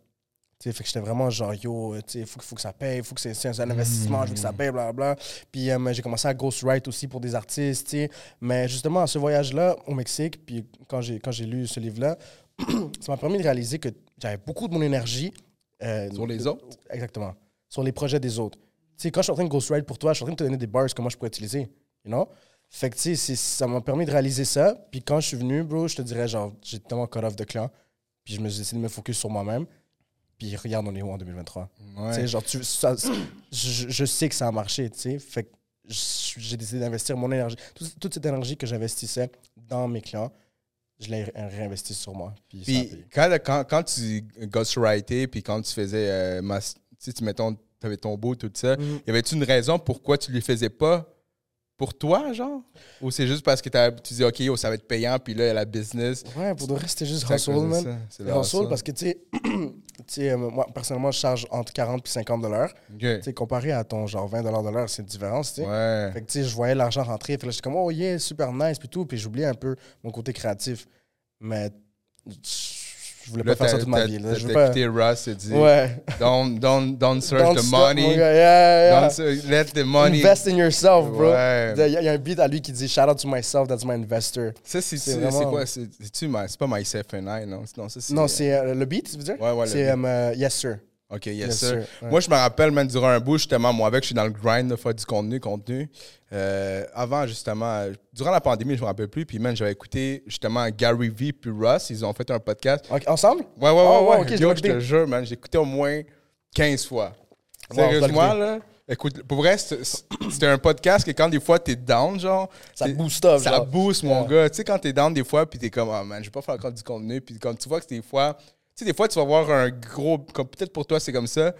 S2: Tu sais, fait que j'étais vraiment genre, yo, sais, il faut, que- faut que ça paye, faut que c'est, un investissement, je veux que ça paye, blablabla. Puis euh, j'ai commencé à ghostwrite aussi pour des artistes, tu sais. Mais justement, à ce voyage-là au Mexique, puis quand j'ai, lu ce livre-là, [CLEARS THROAT] ça m'a permis de réaliser que j'avais beaucoup de mon énergie. euh,
S1: Sur les
S2: de-
S1: autres?
S2: Exactement. Sur les projets des autres. Tu sais, quand je suis en train de ghostwrite pour toi, je suis en train de te donner des bars que moi je pourrais utiliser. You know? Fait que, tu sais, c'est- ça m'a permis de réaliser ça. Puis quand je suis venu, bro, je te dirais, genre, j'ai tellement cut off de clients. Puis je me suis décidé de me focus sur moi-même. Puis regarde, on est où en 2023? Tu
S1: Ouais.
S2: genre, tu, ça- je, je sais que ça a marché, tu sais. Fait que j'ai décidé d'investir mon énergie. Toute, toute cette énergie que j'investissais dans mes clients, je l'ai ré- réinvesti sur moi. Puis,
S1: quand, quand, quand tu ghostwritais, puis quand tu faisais, euh, mas- tu mettons, avais ton beau, tout ça.
S2: Mhm.
S1: Y avait-tu une raison pourquoi tu les faisais pas pour toi, genre? Ou c'est juste parce que t'as- tu dis, OK, ça va être payant, puis là, il y a la business?
S2: Ouais, pour de vrai, c'était juste hustle, man.
S1: C'est le
S2: hustle parce que, [CLEARS THROAT] tu sais, euh, moi, personnellement, je charge entre 40 et 50 dollars. Tu sais, comparé à ton genre 20 dollars de l'heure, c'est une différence, tu sais.
S1: Ouais.
S2: Fait que, tu sais, je voyais l'argent rentrer. Fait là, j'étais comme, oh yeah, super nice, puis tout. Puis j'oubliais un peu mon côté créatif. Mais voulais
S1: Là,
S2: pas faire ça toute ma vie. là. Je veux pas.
S1: écouté Russ et dit,
S2: Ouais.
S1: don't, don't, don't search
S2: Don't
S1: the
S2: stop,
S1: money.
S2: Yeah, yeah.
S1: Don't let the money.
S2: Invest in yourself, bro.
S1: Ouais.
S2: Il y, a- il y a un beat à lui qui dit Shout out to myself, that's my investor.
S1: Ça, c'est
S2: vraiment-
S1: quoi? C'est pas Myself and I, non? Non, c'est...
S2: Euh, le beat, tu veux dire?
S1: Ouais, ouais,
S2: C'est
S1: beat.
S2: euh, Yes, sir.
S1: OK, yes,
S2: Yes,
S1: sir.
S2: sir.
S1: Moi, je me rappelle, même durant un bout, justement, moi, avec, je suis dans le grind de faire du contenu, contenu. Euh, avant, justement, durant la pandémie, je me rappelle plus, puis même, j'avais écouté, justement, Gary Vee puis Russ, ils ont fait un podcast.
S2: Ensemble?
S1: Ouais, ouais, ouais,
S2: Oh,
S1: ouais.
S2: ouais, ok, je
S1: Yo, je te jure, man, j'ai écouté au moins 15 fois.
S2: Wow,
S1: Sérieusement, là, écoute, pour vrai, c'était un podcast que quand des fois, t'es down, genre...
S2: Ça
S1: t'es-
S2: boost up,
S1: Ça
S2: genre.
S1: booste, mon gars. Tu sais, quand t'es down des fois, puis t'es comme, ah, man, je vais pas faire encore du contenu, puis comme tu vois que des fois... Sais, des fois, tu vas voir un gros... Comme peut-être pour toi, c'est comme ça,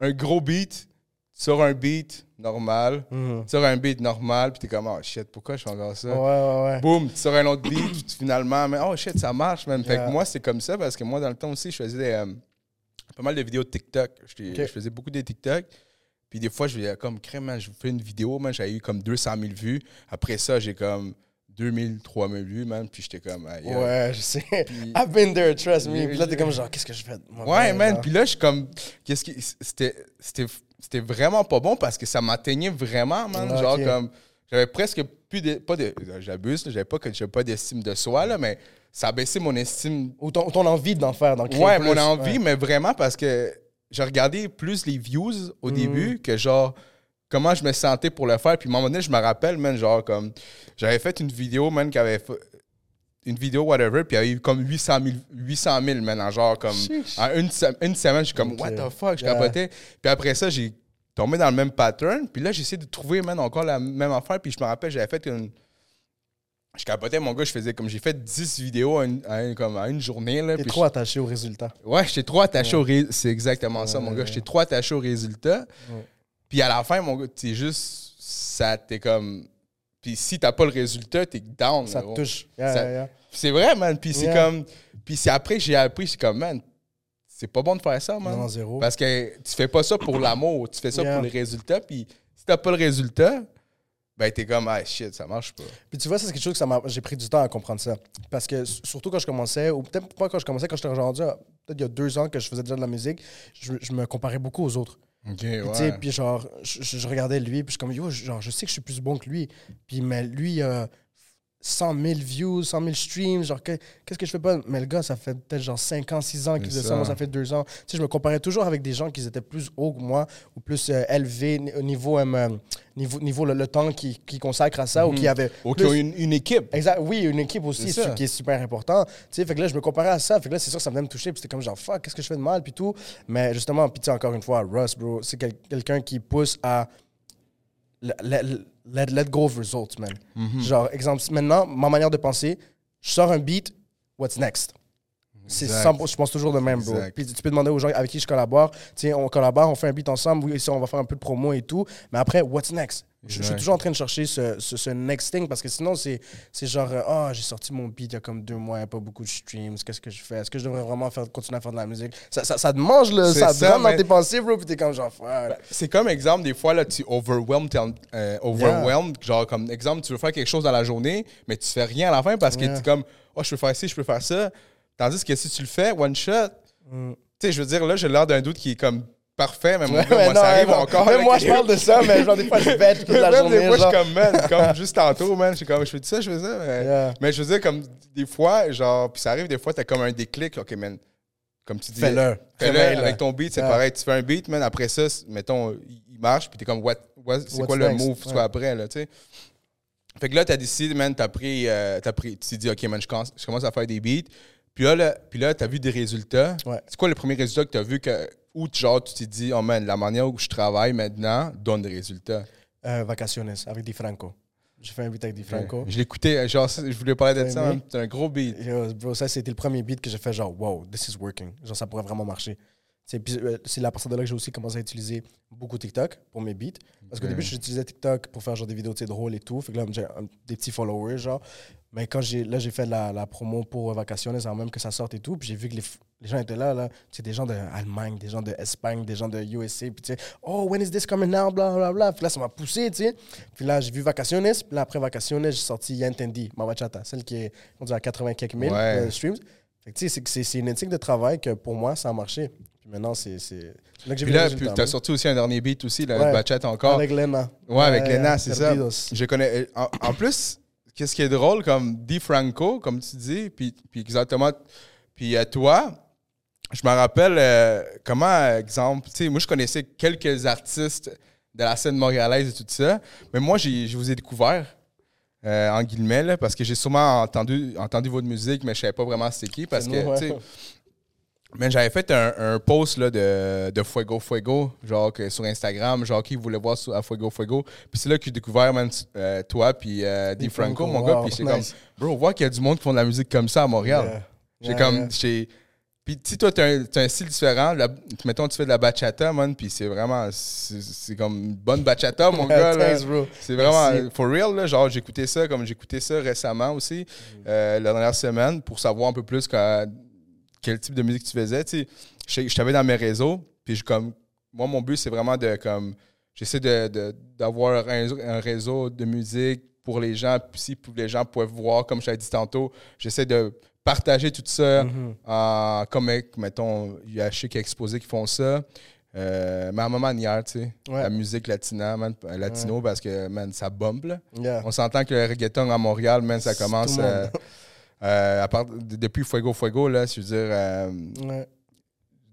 S1: un gros beat sur un beat normal,
S2: Mhm.
S1: sur un beat normal, puis t'es comme, oh shit, pourquoi je fais encore ça?
S2: Ouais, ouais, ouais.
S1: Boum, sur un autre beat, finalement, mais oh shit, ça marche, même. Fait que moi, c'est comme ça parce que moi, dans le temps aussi, je faisais euh, pas mal de vidéos de TikTok. Je faisais beaucoup de TikTok. Puis des fois, je vais comme, crème, je vous fais une vidéo, man, j'avais eu comme 200 000 vues. Après ça, j'ai comme 2000, 3000 vues, man. Puis j'étais comme.
S2: Ouais, je sais.
S1: Puis-
S2: I've been there, trust me. Puis là, t'es comme genre, qu'est-ce que je fais de moi
S1: Ouais, man. Puis là, je suis comme. Qu'est-ce qui. C'était. C'était. C'était vraiment pas bon parce que ça m'atteignait vraiment, man. Genre, comme. J'avais presque plus de. Pas de. J'abuse, j'avais pas, que- j'avais pas d'estime de soi, là, mais ça a baissé mon estime.
S2: Ou ton, ton envie d'en faire, d'en créer
S1: Ouais,
S2: plus.
S1: mon envie,
S2: Ouais.
S1: mais vraiment parce que j'ai regardé plus les views au
S2: Mhm.
S1: début que genre. Comment je me sentais pour le faire. Puis à un moment donné, je me rappelle, man, genre, comme. J'avais fait une vidéo, man, qui avait. fait- Une vidéo, whatever, puis il y avait eu comme 800 000, 800 000 man, en genre, comme. En une, une semaine, je suis comme, what the fuck, je
S2: Yeah.
S1: capotais. Puis après ça, j'ai tombé dans le même pattern. Puis là, j'ai essayé de trouver, man, encore la même affaire. Puis je me rappelle, j'avais fait une. Je capotais, mon gars, je faisais comme. J'ai fait 10 vidéos à une, à une- comme à une journée. Là,
S2: T'es trop attaché au résultat.
S1: Ouais, j'étais trop attaché au résultat. C'est exactement ça, mon
S2: Ouais.
S1: gars. J'étais trop attaché au résultat.
S2: Ouais.
S1: Puis à la fin, mon gars, t'es juste. Ça, t'es comme. Puis si t'as pas le résultat, t'es down.
S2: Ça te touche. Yeah,
S1: Ça-
S2: yeah, yeah.
S1: C'est vrai, man. Puis c'est comme. Puis c'est après que j'ai appris, c'est comme, man, c'est pas bon de faire ça, man.
S2: Non, zéro.
S1: Parce que tu fais pas ça pour l'amour, tu fais ça pour les résultats. Puis si t'as pas le résultat, ben t'es comme, ah shit, ça marche pas.
S2: Puis tu vois, c'est quelque chose que ça m'a- j'ai pris du temps à comprendre ça. Parce que surtout quand je commençais, ou peut-être pas quand je commençais, quand j'étais rendu, peut-être il y a deux ans que je faisais déjà de la musique, je, je me comparais beaucoup aux autres.
S1: Ok,
S2: Puis, tu sais, Puis genre, je, je- regardais lui, puis je suis comme, yo, genre, je sais que je suis plus bon que lui. Puis mais lui, a 100 000 views, 100 000 streams, genre, que- qu'est-ce que je fais pas? Mais le gars, ça fait peut-être genre 5 ans, 6 ans qu'il faisait ça.
S1: ça.
S2: moi ça fait 2 ans. Tu sais, je me comparais toujours avec des gens qui étaient plus hauts que moi, ou plus euh, élevés au niveau, euh, niveau, niveau le, le temps qu'ils qu'ils consacrent à ça, ou qui avaient
S1: Ou
S2: plus-
S1: qui ont une, une équipe.
S2: Exact, oui, une équipe aussi ce qui est super important. Tu sais, fait que là, je me comparais à ça. Fait que là, c'est sûr que ça venait me toucher. Puis c'était comme genre, fuck, qu'est-ce que je fais de mal, puis tout. Mais justement, puis tu sais, encore une fois, Russ, bro, c'est quel- quelqu'un qui pousse à let- let go of results, man. Genre, exemple, maintenant, ma manière de penser, je sors un beat, what's next? C'est
S1: Exact.
S2: 100%, je pense toujours de même, bro.
S1: Exact.
S2: Puis tu peux demander aux gens avec qui je collabore, tiens, on collabore, on fait un beat ensemble, oui, on va faire un peu de promo et tout. Mais après, what's next? Je, je suis toujours en train de chercher ce, ce, ce next thing parce que sinon, c'est genre, euh, ah, j'ai sorti mon beat il y a comme deux mois, pas beaucoup de streams, qu'est-ce que je fais? Est-ce que je devrais vraiment faire, continuer à faire de la musique? Ça, ça, ça te mange, le, ça te rentre dans tes pensées, bro, puis t'es comme genre, fuck.
S1: C'est comme exemple, des fois, là, tu overwhelm, euh, overwhelmed. Genre, comme exemple, tu veux faire quelque chose dans la journée, mais tu fais rien à la fin parce que
S2: Yeah.
S1: tu es comme, oh, je peux faire ci, je peux faire ça. Tandis que si tu le fais, one shot,
S2: Mm.
S1: tu sais, je veux dire, là, j'ai l'air d'un doute qui est comme parfait, mais mon
S2: Ouais,
S1: gars,
S2: mais
S1: moi,
S2: non,
S1: ça arrive
S2: non.
S1: encore.
S2: Même moi, je parle de ça, mais genre, des fois, je bête toute la [LAUGHS]
S1: Même
S2: journée.
S1: des fois, je suis comme, man, comme juste tantôt, man, je suis comme, je fais ça, je fais ça. Mais,
S2: Yeah.
S1: mais je veux dire, comme, des fois, genre, puis ça arrive des fois, t'as comme un déclic, ok, man, comme tu dis.
S2: Fais-le.
S1: Fais-le avec ton beat, c'est
S2: Yeah.
S1: pareil. Tu fais un beat, man, après ça, mettons, il marche, puis t'es comme, what, what- c'est quoi le move tu
S2: Ouais.
S1: fais après, là, tu sais. Fait que là, t'as décidé, man, t'as pris, euh, t'as pris, tu t'es dit, ok, man, je commence, je commence à faire des beats. Puis là, là, puis là, t'as vu des résultats.
S2: Ouais.
S1: C'est quoi le premier résultat que t'as vu que, où, genre, tu t'es dit, oh man, la manière où je travaille maintenant donne des résultats.
S2: Euh, Vacaciones avec Di Franco. J'ai fait un beat avec Di Franco.
S1: Je l'écoutais, genre, je voulais parler de ça, man, c'est un gros beat.
S2: Yo, bro, ça, c'était le premier beat que j'ai fait genre, wow, this is working. Genre, ça pourrait vraiment marcher. puis, euh, c'est à partir de là que j'ai aussi commencé à utiliser beaucoup TikTok pour mes beats. Parce qu'au début, j'utilisais TikTok pour faire genre des vidéos drôles et tout. Fait que là, j'ai des petits followers, genre. Mais quand j'ai là, j'ai fait la, la promo pour euh, Vacaciones avant même que ça sorte et tout. Puis j'ai vu que les, les gens étaient là, là. C'est des gens d'Allemagne, des gens d'Espagne, des gens de USA. Puis tu sais, oh, when is this coming out? Bla, bla, bla. Puis là, ça m'a poussé, tu sais. Puis là, j'ai vu Vacaciones. Puis là, après Vacaciones, j'ai sorti Yantendi, ma bachata, celle qui est rendue à 80 quelques mille
S1: Ouais.
S2: euh, streams. Fait que tu sais, c'est une éthique de travail que pour moi, ça a marché. Puis maintenant, c'est là que
S1: Puis là, puis t'as sorti aussi un dernier beat aussi, le
S2: Ouais.
S1: Bachata encore.
S2: Avec Lena.
S1: Ouais, avec Lena, c'est ça. Je connais. En, en plus, qu'est-ce qui est drôle, comme Di Franco, comme tu dis, puis, puis exactement. Puis à toi, je me rappelle euh, comment, exemple, tu sais, moi je connaissais quelques artistes de la scène montréalaise et tout ça, mais moi je vous ai découvert. euh, en guillemets, là, parce que j'ai sûrement entendu, entendu votre musique, mais je savais pas vraiment c'était qui. Parce que, tu sais, mais j'avais fait un, un post là, de, de Fuego Fuego, genre que sur Instagram, genre qui voulait voir sur, à Fuego Fuego. Puis c'est là que j'ai découvert man, euh, toi puis euh, Di Franco,
S2: Franco,
S1: mon gars. Puis c'est
S2: nice.
S1: comme, bro, on voit qu'il y a du monde qui font de la musique comme ça à Montréal.
S2: Yeah.
S1: J'ai
S2: Yeah,
S1: comme,
S2: yeah.
S1: Puis tu sais, toi, t'as un, t'as un style différent. La- mettons, tu fais de la bachata, man, puis c'est vraiment, c'est comme une bonne bachata, mon [LAUGHS] gars. C'est vraiment,
S2: Merci.
S1: for real, là, genre j'écoutais ça comme j'écoutais ça récemment aussi, euh, la dernière semaine, pour savoir un peu plus que- quel type de musique tu faisais. Tu sais, je, t'avais dans mes réseaux, puis je, comme, moi, mon but, c'est vraiment de, comme, j'essaie de- de- d'avoir un, un réseau de musique pour les gens, si les gens peuvent voir, comme je t'avais dit tantôt, j'essaie de partager tout ça,
S2: Mhm.
S1: en- comme, avec, mettons, il y a chez qui exposé qui font ça, euh, mais à ma manière, tu sais,
S2: Ouais.
S1: la musique latina, man, latino, parce que, man, ça bombe, là.
S2: Yeah.
S1: On s'entend que le reggaeton à Montréal, man, ça commence euh, euh, à part, de- depuis Fuego Fuego, là, je veux dire, euh,
S2: Ouais.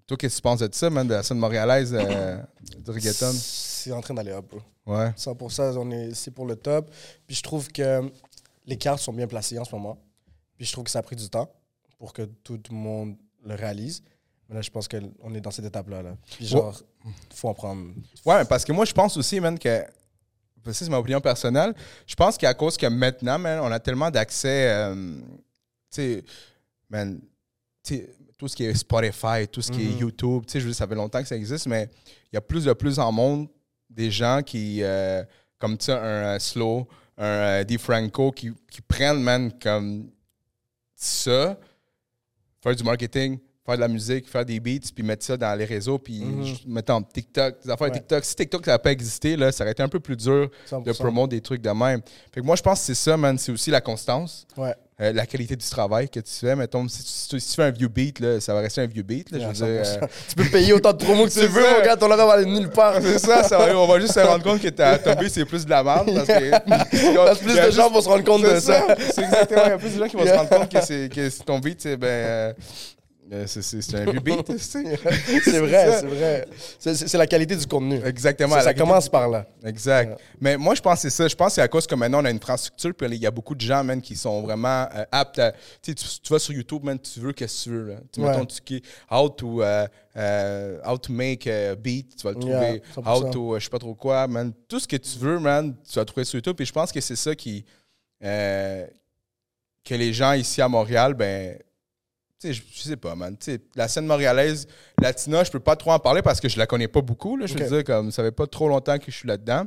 S1: toi, qu'est-ce que tu penses de ça, man, de la scène montréalaise euh, du reggaeton?
S2: C'est en train d'aller up, bro.
S1: Ouais.
S2: 100%, on est, c'est pour le top. Puis je trouve que les cartes sont bien placées en ce moment. Puis je trouve que ça a pris du temps pour que tout le monde le réalise. Mais là, je pense qu'on est dans cette étape-là. Là. Puis genre, faut en prendre.
S1: Ouais, parce que moi, je pense aussi, man, que. Ça, c'est ma opinion personnelle. Je pense qu'à cause que maintenant, man, on a tellement d'accès. euh, tu sais, man, tout ce qui est Spotify, tout ce qui est
S2: Mhm.
S1: YouTube, tu sais, je veux dire, ça fait longtemps que ça existe, mais il y a plus de plus en monde des gens qui, euh, comme tu sais, un euh, Slow, un euh, Di Franco, qui, qui prennent, man, comme ça, faire du marketing, faire de la musique, faire des beats, puis mettre ça dans les réseaux, puis
S2: Mhm.
S1: je- mettons TikTok, des affaires
S2: Ouais.
S1: TikTok. Si TikTok n'avait pas existé, là, ça aurait été un peu plus dur
S2: 100%.
S1: de promouvoir des trucs de même. Fait que moi, je pense que c'est ça, man. C'est aussi la constance,
S2: Ouais.
S1: Euh, la qualité du travail que tu fais. Mettons, si tu, si tu fais un vieux beat, là, ça va rester un vieux beat. Là, je veux dire,
S2: 100%.
S1: euh, [LAUGHS]
S2: tu peux payer autant de promos que tu [LAUGHS] veux, mon gars. Ton argent va aller nulle part.
S1: c'est ça, ça va- on va juste se rendre compte que ta, ton beat, c'est plus de la merde. Parce que, [LAUGHS]
S2: Parce plus de gens vont se rendre compte de ça.
S1: ça. C'est exactement. Il y a plus de gens qui vont se rendre compte que, que ton beat, c'est ben. euh, c'est, c'est- un vieux [LAUGHS] beat, tu sais.
S2: C'est vrai, c'est vrai. C'est- la qualité du contenu.
S1: Exactement.
S2: Ça, commence par là.
S1: Exact.
S2: Ouais.
S1: Mais moi, je pense que c'est ça. Je pense que c'est à cause que maintenant, on a une infrastructure, puis il y a beaucoup de gens, man, qui sont vraiment euh, aptes à. Tu tu vas sur YouTube, man, tu veux qu'est-ce que tu veux. Là. Tu mettons, tu qui- how to, euh, euh, how to make a beat, tu vas le trouver.
S2: Yeah, 100%.
S1: how to, euh, je sais pas trop quoi, man. Tout ce que tu veux, man, tu vas le trouver sur YouTube. Et je pense que c'est ça qui. euh, que les gens ici à Montréal, ben. Sais, je, je sais pas, man. La scène montréalaise, latina, je peux pas trop en parler parce que je la connais pas beaucoup. Là, je veux dire, comme ça fait pas trop longtemps que je suis là-dedans.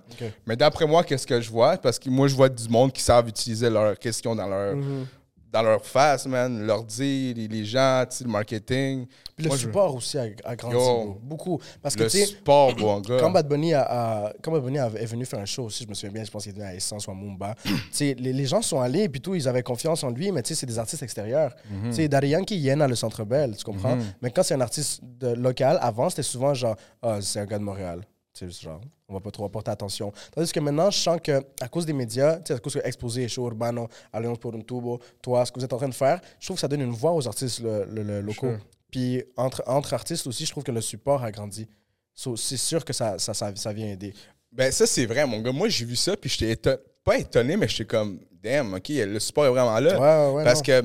S1: Mais d'après moi, qu'est-ce que je vois? Parce que moi, je vois du monde qui savent utiliser leurs questions dans leur,
S2: Mhm.
S1: Dans leur face, man. L'ordi, les, les gens, le marketing.
S2: Puis le
S1: Moi, je-
S2: support aussi a, a grandi
S1: Yo.
S2: beaucoup. Parce que
S1: Le sport, bon [CLEARS THROAT] gars.
S2: quand Bad Bunny, a, a- quand Bad Bunny a- est venu faire un show aussi, je me souviens bien, je pense qu'il était à Essence ou à Mumba. [CLEARS THROAT] les, les gens sont allés puis tout, ils avaient confiance en lui, mais tu sais, c'est des artistes extérieurs. Tu sais, Daddy Yankee, il viennent à le Centre Bell, tu comprends?
S1: Mhm.
S2: Mais quand c'est un artiste de- local, avant, c'était souvent genre, ah, c'est un gars de Montréal. Tu sais, genre, on va pas trop apporter attention. Tandis que maintenant, je sens que à cause des médias, à cause que Exposé, Show Urbano, Alliance pour un tubo, toi, ce que vous êtes en train de faire, je trouve que ça donne une voix aux artistes le- le- le- locaux.
S1: Sure.
S2: Puis entre, entre artistes aussi, je trouve que le support a grandi. So, c'est sûr que ça, ça, ça, ça vient aider.
S1: Ben, ça, c'est vrai, mon gars. Moi, j'ai vu ça, puis j'étais éton- pas étonné, mais j'étais comme, damn, OK, le support est vraiment là.
S2: Ouais, ouais, ouais.
S1: Parce
S2: non.
S1: que,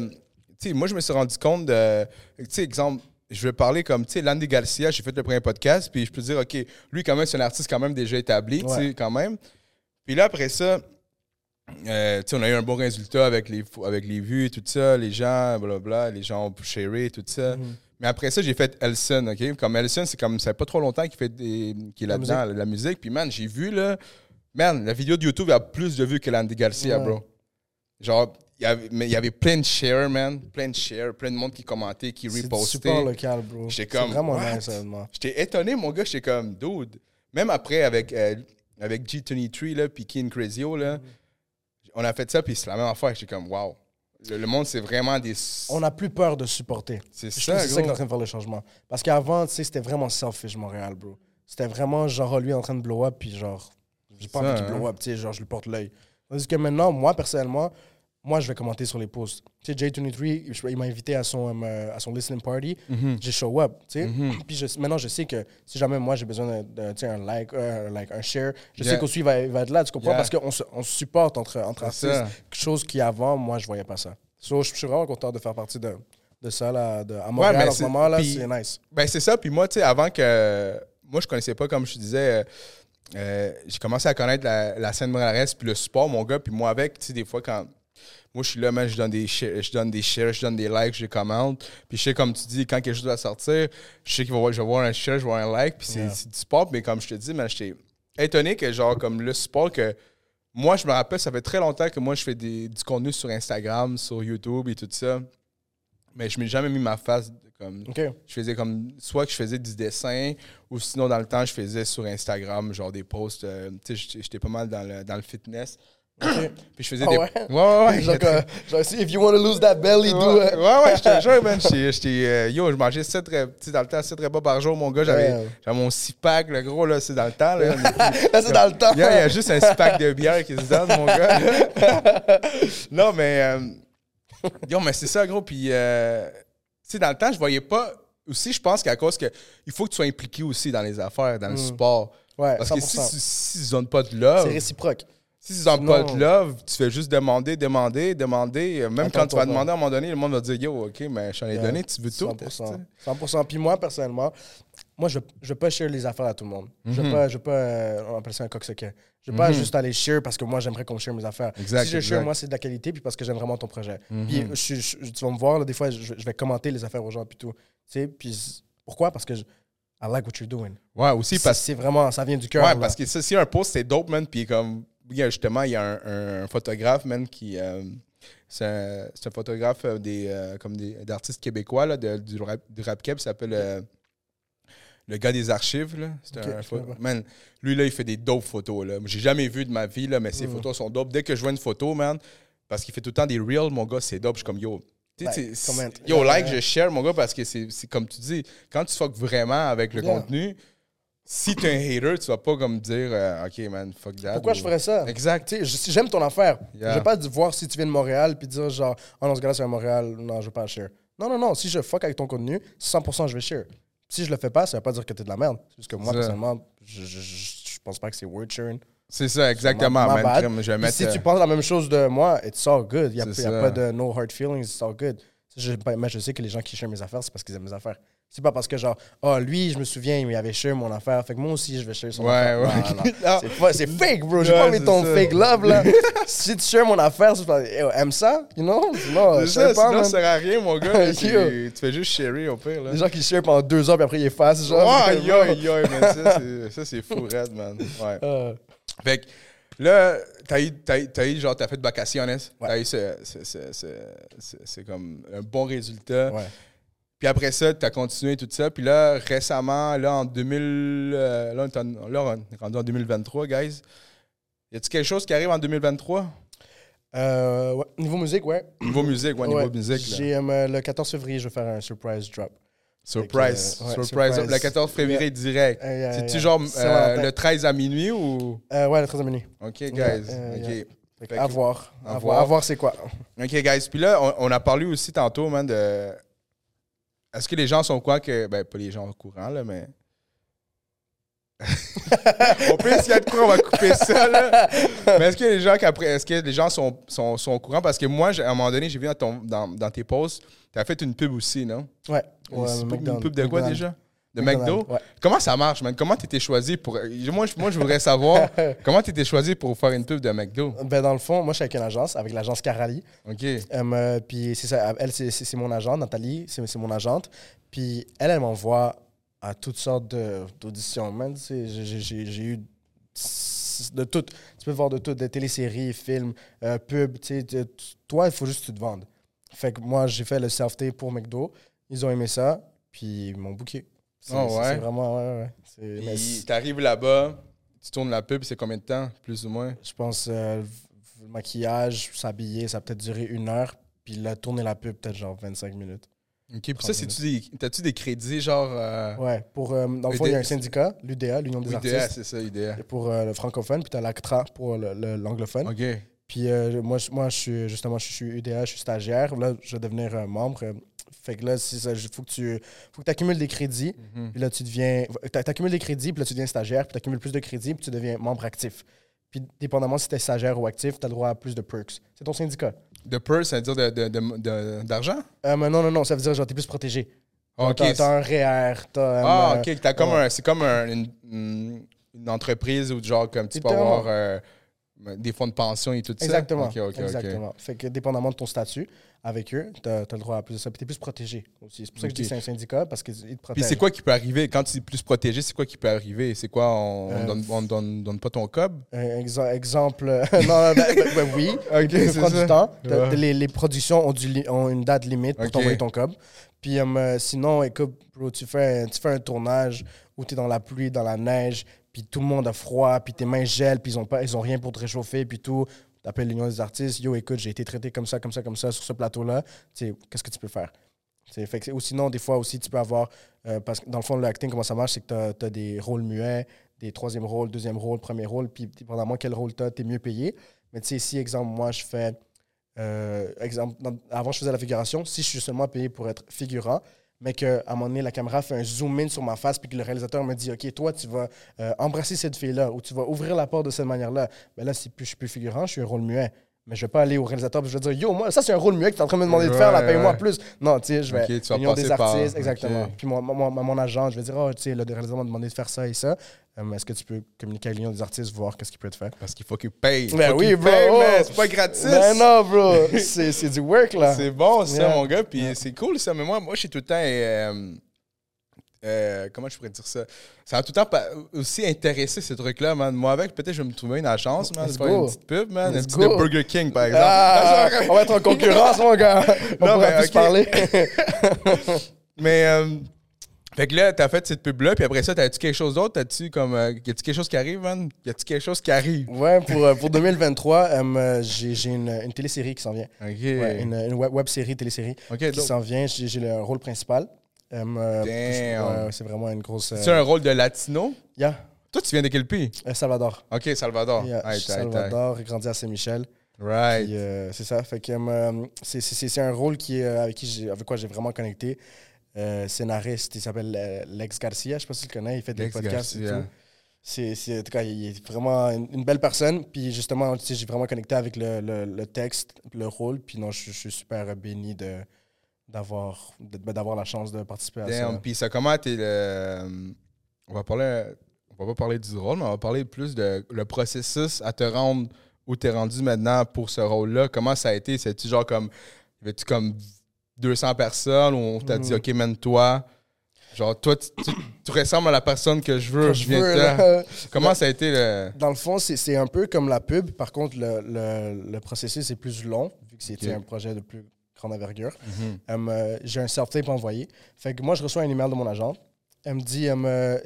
S1: tu sais, moi, je me suis rendu compte de. Tu sais, exemple, je vais parler comme, tu sais, Landy Garcia, j'ai fait le premier podcast, puis je peux dire, OK, lui, quand même, c'est un artiste quand même déjà établi, tu sais, quand même. Puis là, après ça, euh, tu sais, on a eu un bon résultat avec les, avec les vues tout ça, les gens, blablabla, les gens ont sharé, tout ça.
S2: Mhm.
S1: Mais après ça, j'ai fait Elson, OK? Comme Elson, c'est comme, ça fait pas trop longtemps qu'il fait des, qu'il est
S2: La
S1: là-dedans, la, musique. Puis, man, j'ai vu, là, man, la vidéo de YouTube a plus de vues que l'Andy Garcia,
S2: Ouais.
S1: bro. Genre, y avait, mais il y avait plein de shares, man. Plein de shares, plein de monde qui commentait, qui
S2: C'est
S1: repostait.
S2: support local, bro.
S1: J'étais
S2: C'est
S1: comme,
S2: vraiment.
S1: J'étais étonné, mon gars. J'étais comme, dude. Même après, avec, euh, avec G23, là, puis King Crazio, là, on a fait ça, puis c'est la même affaire. J'étais comme, wow. Le, le monde, c'est vraiment des.
S2: On n'a plus peur de supporter.
S1: C'est ça,
S2: c'est ça qui est en train de faire le changement. Parce qu'avant, tu sais, c'était vraiment selfish, Montréal, bro. C'était vraiment genre lui en train de blow up, puis genre, j'ai pas envie qu'il
S1: hein.
S2: blow up, tu sais, genre, je lui porte l'œil. Tandis que maintenant, moi, personnellement, moi, je vais commenter sur les posts. Tu sais, J23, je- il m'a invité à son, euh, à son listening party.
S1: Mhm.
S2: J'ai show up, tu sais.
S1: Mhm.
S2: Puis je- maintenant, je sais que si jamais moi, j'ai besoin de, de, tu sais, un like, euh, un like, un share, je
S1: Yeah.
S2: sais qu'aussi, il va, il va être là, tu comprends?
S1: Yeah.
S2: Parce qu'on se, on se supporte entre, entre artistes.
S1: ça.
S2: Quelque chose qui, avant, moi, je voyais pas ça. So, je suis vraiment content de faire partie de, de ça, là, de, à Montréal, en ce moment, là, c'est nice.
S1: Ben, c'est ça. Puis moi, tu sais, avant que. Moi, je connaissais pas, comme je te disais. euh, euh, j'ai commencé à connaître la, la scène montréalaise puis le sport, mon gars. Puis moi, avec, tu sais, des fois, quand. Moi, je suis là, man, je donne des shares, je donne des shares, je donne des likes, je commente. Puis je sais, comme tu dis, quand quelque chose va sortir, je sais qu'il va, je vais voir un share, je vais voir un like. Puis c'est
S2: Yeah.
S1: du sport. Mais comme je te dis, man, j'étais étonné que, genre, comme le sport que. Moi, je me rappelle, ça fait très longtemps que moi, je fais des- du contenu sur Instagram, sur YouTube et tout ça. Mais je m'ai jamais mis ma face comme
S2: OK.
S1: je faisais comme soit que je faisais du dessin ou sinon dans le temps je faisais sur Instagram genre des posts euh, tu sais j'étais- j'étais pas mal dans le, dans le fitness Puis je faisais
S2: Ah
S1: des
S2: ouais?
S1: ouais ouais, [LAUGHS]
S2: genre, si- if you want to lose that belly, do
S1: ouais,
S2: it.
S1: ouais, ouais, [LAUGHS] j'étais jeune, man. J'étais, euh, yo, je mangeais 7 repas, tu dans le temps, 7 repas par jour, mon gars. J'avais, mon 6 pack, le gros, là, c'est dans le temps, là. [LAUGHS]
S2: C'est dans le temps.
S1: il y, a, il y a juste un 6 pack de bière qui se donne, mon gars. non, mais. euh, yo, mais c'est ça, gros. Puis, euh, tu sais, dans le temps, je voyais pas. Aussi, je pense qu'à cause que il faut que tu sois impliqué aussi dans les affaires, dans le sport.
S2: Ouais,
S1: Parce
S2: 100%.
S1: que si, si, ils donnent pas de love,
S2: C'est réciproque.
S1: Si ils donnent pas de love, tu fais juste demander, demander, demander. Euh, Même
S2: Attends,
S1: quand tu vas demander à un moment donné, le monde va dire Yo, ok, mais je t'en ai
S2: Yeah.
S1: donné, tu veux tout.
S2: 100%. 100%. Puis moi, personnellement, moi, je ne veux pas share les affaires à tout le monde. Je
S1: Mhm.
S2: ne veux pas, je veux pas euh, on appelle ça un coq-sequet. Je veux pas juste aller share parce que moi, j'aimerais qu'on share mes affaires.
S1: Exact,
S2: si je
S1: exact.
S2: share, moi, c'est de la qualité puis parce que j'aime vraiment ton projet.
S1: Mhm.
S2: Puis je- je- tu vas me voir, là, des fois, je, je vais commenter les affaires aux gens puis tout. Tu sais, puis pourquoi? Parce que je, I like what you're doing.
S1: Ouais, aussi
S2: C'est
S1: parce
S2: c'est vraiment, ça vient du cœur.
S1: Ouais,
S2: là.
S1: parce que si un post c'est dope, man, puis comme, il y a justement, il y a un, un photographe, man, qui. euh, c'est un, photographe euh, des, euh, comme des, d'artistes québécois, là, de- du rap, du rap keb, s'appelle euh, le gars des archives, là. C'est un
S2: je
S1: pho-
S2: connais pas.
S1: Man, lui, là, il fait des dope photos, là. J'ai jamais vu de ma vie, là, mais ses
S2: Mhm.
S1: photos sont dope. Dès que je vois une photo, man, parce qu'il fait tout le temps des reels, mon gars, c'est dope. Je suis comme, yo.
S2: Like, comment.
S1: Yo, like, je share, mon gars, parce que c'est c'est comme tu dis, quand tu fuck vraiment avec le
S2: Yeah.
S1: contenu, si t'es un hater, tu vas pas comme dire, euh, OK, man, fuck that.
S2: Pourquoi
S1: ou-
S2: je ferais ça?
S1: Exact.
S2: Si j'aime ton affaire.
S1: Yeah.
S2: Je vais pas voir si tu viens de Montréal puis dire genre, oh non, ce gars-là, c'est un Montréal, non, je veux pas share. Non, non, non. Si je fuck avec ton contenu, 100% je vais share. Si je le fais pas, ça veut pas dire que t'es de la merde. Juste que moi, personnellement, je, je, je, pense pas que c'est word sharing.
S1: C'est ça, exactement,
S2: Ma- ma
S1: man.
S2: bad.
S1: Crème, Je vais
S2: Puis
S1: mettre,
S2: si
S1: euh,
S2: tu penses la même chose de moi, it's all good. Il n'y a, y a pas de no hard feelings, it's all good. Je, mais je sais que les gens qui share mes affaires, c'est parce qu'ils aiment mes affaires. C'est pas parce que genre, oh lui, je me souviens, il avait share mon affaire. Fait que moi aussi, je vais share son
S1: Ouais,
S2: affaire.
S1: ouais.
S2: Non. [LAUGHS] C'est C'est fake, bro. J'ai
S1: Ouais,
S2: pas
S1: c'est
S2: ton
S1: ça.
S2: fake love, là. [LAUGHS] si tu shares mon affaire, c'est pas. Hey, aime ça, you know? Non, je
S1: C'est
S2: sais
S1: ça,
S2: pas,
S1: sinon
S2: man.
S1: ça sert à rien, mon gars. [LAUGHS] Tu, tu fais juste chérir au pire, là.
S2: Les gens qui share pendant deux ans, puis après ils effacent, genre.
S1: Ouais, yo, yo, man, ça, c'est- c'est fou, red, man. Ouais.
S2: Euh,
S1: Fait que là, t'as eu, t'as eu, t'as eu, genre, t'as fait de vacaciones.
S2: Ouais.
S1: T'as eu ce, ce- ce- ce- c'est comme un bon résultat.
S2: ouais.
S1: Puis après ça, t'as continué tout ça. Puis là, récemment, là, en 2000, euh, là, on est en- là, on est rendu en 2023, guys. Y a-t-il quelque chose qui arrive en 2023?
S2: Euh, ouais. Niveau musique, ouais.
S1: Niveau musique, ouais, niveau musique.
S2: J'ai, euh, le 14 février, je vais faire un surprise drop.
S1: Surprise.
S2: Que, euh, ouais,
S1: surprise.
S2: surprise.
S1: Le 14 février direct.
S2: Yeah,
S1: C'est-tu
S2: yeah.
S1: genre le 13 à minuit ou?
S2: Ouais, le 13 minutes.
S1: Ok, guys. Ok.
S2: Fait que- à voir.
S1: à
S2: À
S1: voir.
S2: voir, à voir c'est quoi.
S1: Ok, guys. Puis là, on, on a parlé aussi tantôt, man, de. Est-ce que les gens sont quoi que. Ben, pas les gens au courant, là, mais. [LAUGHS] on peut essayer de quoi, on va couper ça, là. Mais est-ce que les gens, qu'après, est-ce que les gens sont, sont, sont au courant? Parce que moi, à un moment donné, j'ai vu dans, ton, dans, dans tes posts, tu as fait une pub aussi, non?
S2: Ouais.
S1: Une-
S2: Ouais,
S1: c'est pas une
S2: McDonald's.
S1: pub de quoi déjà? De McDo?
S2: Ouais.
S1: Comment ça marche, man? Comment tu étais choisi pour. Moi, je, moi, je voudrais savoir [LAUGHS] comment tu étais choisi pour faire une pub de McDo?
S2: Ben, dans le fond, moi, je suis avec une agence, avec l'agence Carali.
S1: OK.
S2: Euh, puis c'est ça, elle, c'est- mon agente, Nathalie, c'est mon agente. Puis elle, elle m'envoie à toutes sortes d'auditions. Man, j'ai- eu de tout. Tu peux voir de tout, des téléséries, films, euh, pubs. Toi, il faut juste que tu te vendes. Fait que moi, j'ai fait le self-tape pour McDo. Ils ont aimé ça, puis ils m'ont booké. C'est
S1: Oh, ouais?
S2: vraiment, ouais, ouais.
S1: Puis t'arrives là-bas, tu tournes la pub, c'est combien de temps, plus ou moins?
S2: Je pense euh, le maquillage, s'habiller, ça a peut-être duré une heure. Puis là, tourner la pub, peut-être genre 25 minutes.
S1: OK. Puis ça, c'est-tu des... t'as-tu des crédits, genre. Euh...
S2: Ouais, pour, euh, dans le fond, il y a un syndicat, l'UDA, l'Union des artistes,
S1: c'est ça, IDEA.
S2: pour euh, le francophone, puis tu as l'ACTRA pour l'anglophone.
S1: OK.
S2: Puis euh, moi, moi, je suis justement, je suis UDA, je suis stagiaire. Là, je vais devenir membre. Fait que là, il faut que tu faut que accumules des crédits.
S1: Mhm.
S2: Puis là, tu deviens. Tu accumules des crédits, puis là, tu deviens stagiaire, puis tu accumules plus de crédits, puis tu deviens membre actif. Puis, dépendamment si tu es stagiaire ou actif, tu as le droit à plus de perks. C'est ton syndicat.
S1: De purse, ça veut dire de- de- de- de- d'argent?
S2: Euh, non, non, non, ça veut dire genre, tu es plus protégé.
S1: Ah, OK.
S2: T'as t'as un REER, t'as.
S1: Ah,
S2: euh,
S1: OK. T'as comme
S2: ouais.
S1: un, c'est comme un- une, une- entreprise où, genre, comme tu peux avoir euh, des fonds de pension et tout ça?
S2: Exactement.
S1: OK, OK, OK.
S2: exactement. Fait que dépendamment de ton statut avec eux, tu as, le droit à plus de ça. Puis tu es plus protégé aussi. C'est pour ça que je dis que c'est un syndicat parce qu'ils te
S1: Puis
S2: protègent.
S1: c'est quoi qui peut arriver? Quand tu es plus protégé, c'est quoi qui peut arriver? C'est quoi? On,
S2: Euh,
S1: donne, on donne, donne pas ton cob?
S2: Exemple. [LAUGHS] non, ben, ben, ben oui. [LAUGHS] Ça prend du temps.
S1: Ouais.
S2: Les, les productions ont, du ont une date limite pour t'envoyer ton cob. Puis euh, sinon, écoute, bro, tu fais, un- tu fais un tournage où tu es dans la pluie, dans la neige, puis tout le monde a froid, puis tes mains gèlent, puis ils ont, pas, ils ont rien pour te réchauffer, puis tout. Tu appelles l'Union des artistes, yo, écoute, j'ai été traité comme ça, comme ça, comme ça sur ce plateau-là. Qu'est-ce que tu peux faire? Fait ou sinon, des fois aussi, tu peux avoir. euh, parce que dans le fond, le acting, comment ça marche, c'est que tu as, des rôles muets, des troisième rôles, deuxième rôle, premier rôle, puis dépendamment quel rôle tu as, tu es mieux payé. Mais tu sais, si, exemple, moi, je fais. euh, exemple, avant, je faisais la figuration. Si je suis seulement payé pour être figurant, mais qu'à un moment donné, la caméra fait un zoom in sur ma face, puis que le réalisateur me dit Ok, toi, tu vas euh, embrasser cette fille-là, ou tu vas ouvrir la porte de cette manière-là. Mais là, si je suis plus figurant, je suis un rôle muet. Mais je vais pas aller au réalisateur et je vais dire Yo, moi, ça, c'est un rôle muet que tu es en train de me demander de faire, là,
S1: Ouais,
S2: paye-moi
S1: ouais.
S2: plus. Non, tu sais, je vais.
S1: Ok, tu vas
S2: des
S1: par-
S2: artistes, exactement. Puis mon, mon, mon- agent, je vais dire Oh, tu sais, le réalisateur m'a demandé de faire ça et ça. Euh, Est-ce que tu peux communiquer avec l'Union des artistes, voir qu'est-ce qu'il peut te faire?
S1: Parce qu'il faut qu'il paye.
S2: Ben
S1: Faut
S2: oui, bro.
S1: C'est pas gratis.
S2: Ben non, bro. C'est c'est du work, là.
S1: C'est bon, ça,
S2: Yeah.
S1: mon gars. Puis c'est cool, ça. Mais moi, moi je suis tout le temps. euh, euh, comment je pourrais dire ça? Ça m'a tout le temps aussi intéressé, ce truc-là, man. Moi, avec, peut-être, je vais me trouver une agence, man,
S2: go.
S1: une petite pub, man.
S2: Let's
S1: Un petit
S2: go.
S1: de Burger King, par exemple.
S2: Ah, [LAUGHS] on va être en concurrence, mon gars. On
S1: Non,
S2: pourra plus parler. [LAUGHS]
S1: Mais, euh, fait que là, t'as fait cette pub-là, puis après ça, t'as-tu quelque chose d'autre? T'as-tu comme. euh, y a-tu quelque chose qui arrive, man? Y a-tu quelque chose qui arrive?
S2: ouais, pour, euh, pour 2023, euh, j'ai une, une télésérie qui s'en vient.
S1: Ok.
S2: Ouais, une, une web, web série, télésérie qui s'en vient. J'ai le rôle principal. Euh, euh,
S1: Damn.
S2: c'est vraiment une grosse.
S1: c'est un rôle de latino?
S2: Yeah,
S1: Toi, tu viens de quel pays?
S2: euh, Salvador.
S1: Ok, Salvador.
S2: Yeah. Salvador, j'ai grandi à Saint-Michel.
S1: Right.
S2: Euh, c'est ça. Fait que euh, c'est- un rôle qui, euh, avec, qui avec quoi j'ai vraiment connecté. Euh, scénariste, il s'appelle euh, Lex Garcia, je sais pas si tu le connais, il fait des
S1: Lex
S2: podcasts et
S1: Garcia.
S2: tout. C'est, en tout cas, il est vraiment une, une belle personne. Puis justement, tu sais, j'ai vraiment connecté avec le, le- le texte, le rôle. Puis non, je, je suis super béni de, d'avoir, de- d'avoir la chance de participer à
S1: Damn.
S2: ça.
S1: Puis ça, comment t'es le. On va parler. On va pas parler du rôle, mais on va parler plus de le processus à te rendre où t'es rendu maintenant pour ce rôle-là. Comment ça a été? C'est-tu genre comme. Avait-tu comme 200 personnes où on t'a dit,
S2: Mhm.
S1: OK, mène-toi? Genre, toi, tu, tu- tu ressembles à la personne que je veux. Je viens
S2: veux,
S1: là.
S2: là,
S1: Comment ça a été le.
S2: Dans le fond, c'est, c'est un peu comme la pub. Par contre, le, le- le processus est plus long, vu que c'était un projet de plus grande envergure.
S1: Mhm.
S2: J'ai un self-tape envoyé. Fait que moi, je reçois un email de mon agent. Elle me dit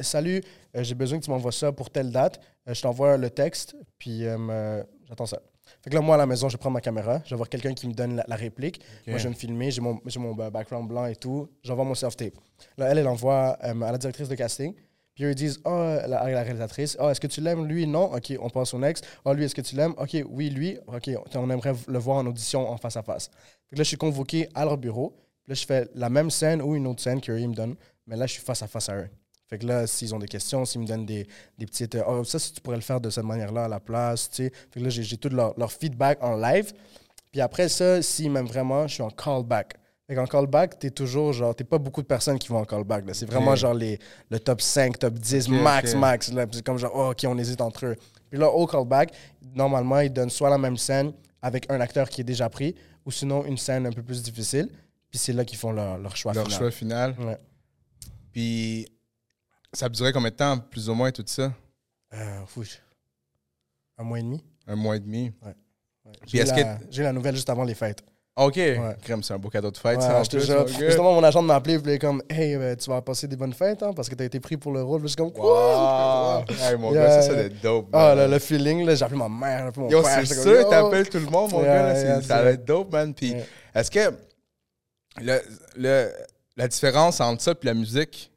S2: Salut, euh, j'ai besoin que tu m'envoies ça pour telle date. Euh, je t'envoie le texte, puis euh, j'attends ça. Fait que là, moi, à la maison, je prends ma caméra. Je vais voir quelqu'un qui me donne la, la réplique. Moi, je vais me filmer. J'ai mon, background blanc et tout. J'envoie mon self-tape. Là, elle, elle envoie euh, à la directrice de casting. Puis eux, ils disent Oh, la, réalisatrice, oh, est-ce que tu l'aimes? Lui, non. OK, on passe au next. Oh, lui, est-ce que tu l'aimes? OK, oui, lui. OK, on aimerait le voir en audition en face à face. Que là, je suis convoqué à leur bureau. Là, je fais la même scène ou une autre scène qu'eux, ils me donnent. Mais là, je suis face à face à eux. Fait que là, s'ils ont des questions, s'ils me donnent des, des petites. euh, oh, ça, si tu pourrais le faire de cette manière-là à la place, tu sais. Fait que là, j'ai j'ai tout leur, leur feedback en live. Puis après ça, s'ils m'aiment vraiment, je suis en callback. Fait qu'en callback, t'es toujours genre, t'es pas beaucoup de personnes qui vont en callback. là. C'est vraiment genre les, le top 5, top 10,
S1: Ok,
S2: max, max. C'est comme genre, oh, ok, on hésite entre eux. Puis là, au callback, normalement, ils donnent soit la même scène avec un acteur qui est déjà pris, ou sinon une scène un peu plus difficile. Puis c'est là qu'ils font leur, leur choix
S1: Leur
S2: final.
S1: choix final.
S2: Ouais.
S1: Puis ça durait combien de temps, plus ou moins, tout ça?
S2: Euh. Un mois et demi.
S1: Un mois et demi.
S2: Ouais.
S1: Puis
S2: J'ai
S1: est-ce
S2: la,
S1: que-
S2: j'ai la nouvelle juste avant les fêtes.
S1: OK. Crème, c'est un beau cadeau de fête,
S2: Ouais,
S1: ça, en
S2: je te
S1: plus,
S2: jure.
S1: mon gars.
S2: Justement, mon agent m'a appelé, il est comme, hey, euh, tu vas passer des bonnes fêtes, hein, parce que t'as été pris pour le rôle. Je suis comme, quoi?
S1: Wow! Hey, mon
S2: Yeah.
S1: gars, ça, ça doit dope.
S2: Ah,
S1: man.
S2: le, le feeling, là, j'ai appelé ma mère, j'ai appelé mon
S1: Yo,
S2: père.
S1: c'est sûr, t'appelles tout le monde, mon
S2: Yeah,
S1: gars. là,
S2: yeah,
S1: ça va être dope, man. Puis, est-ce que le, le- la différence entre ça et la musique,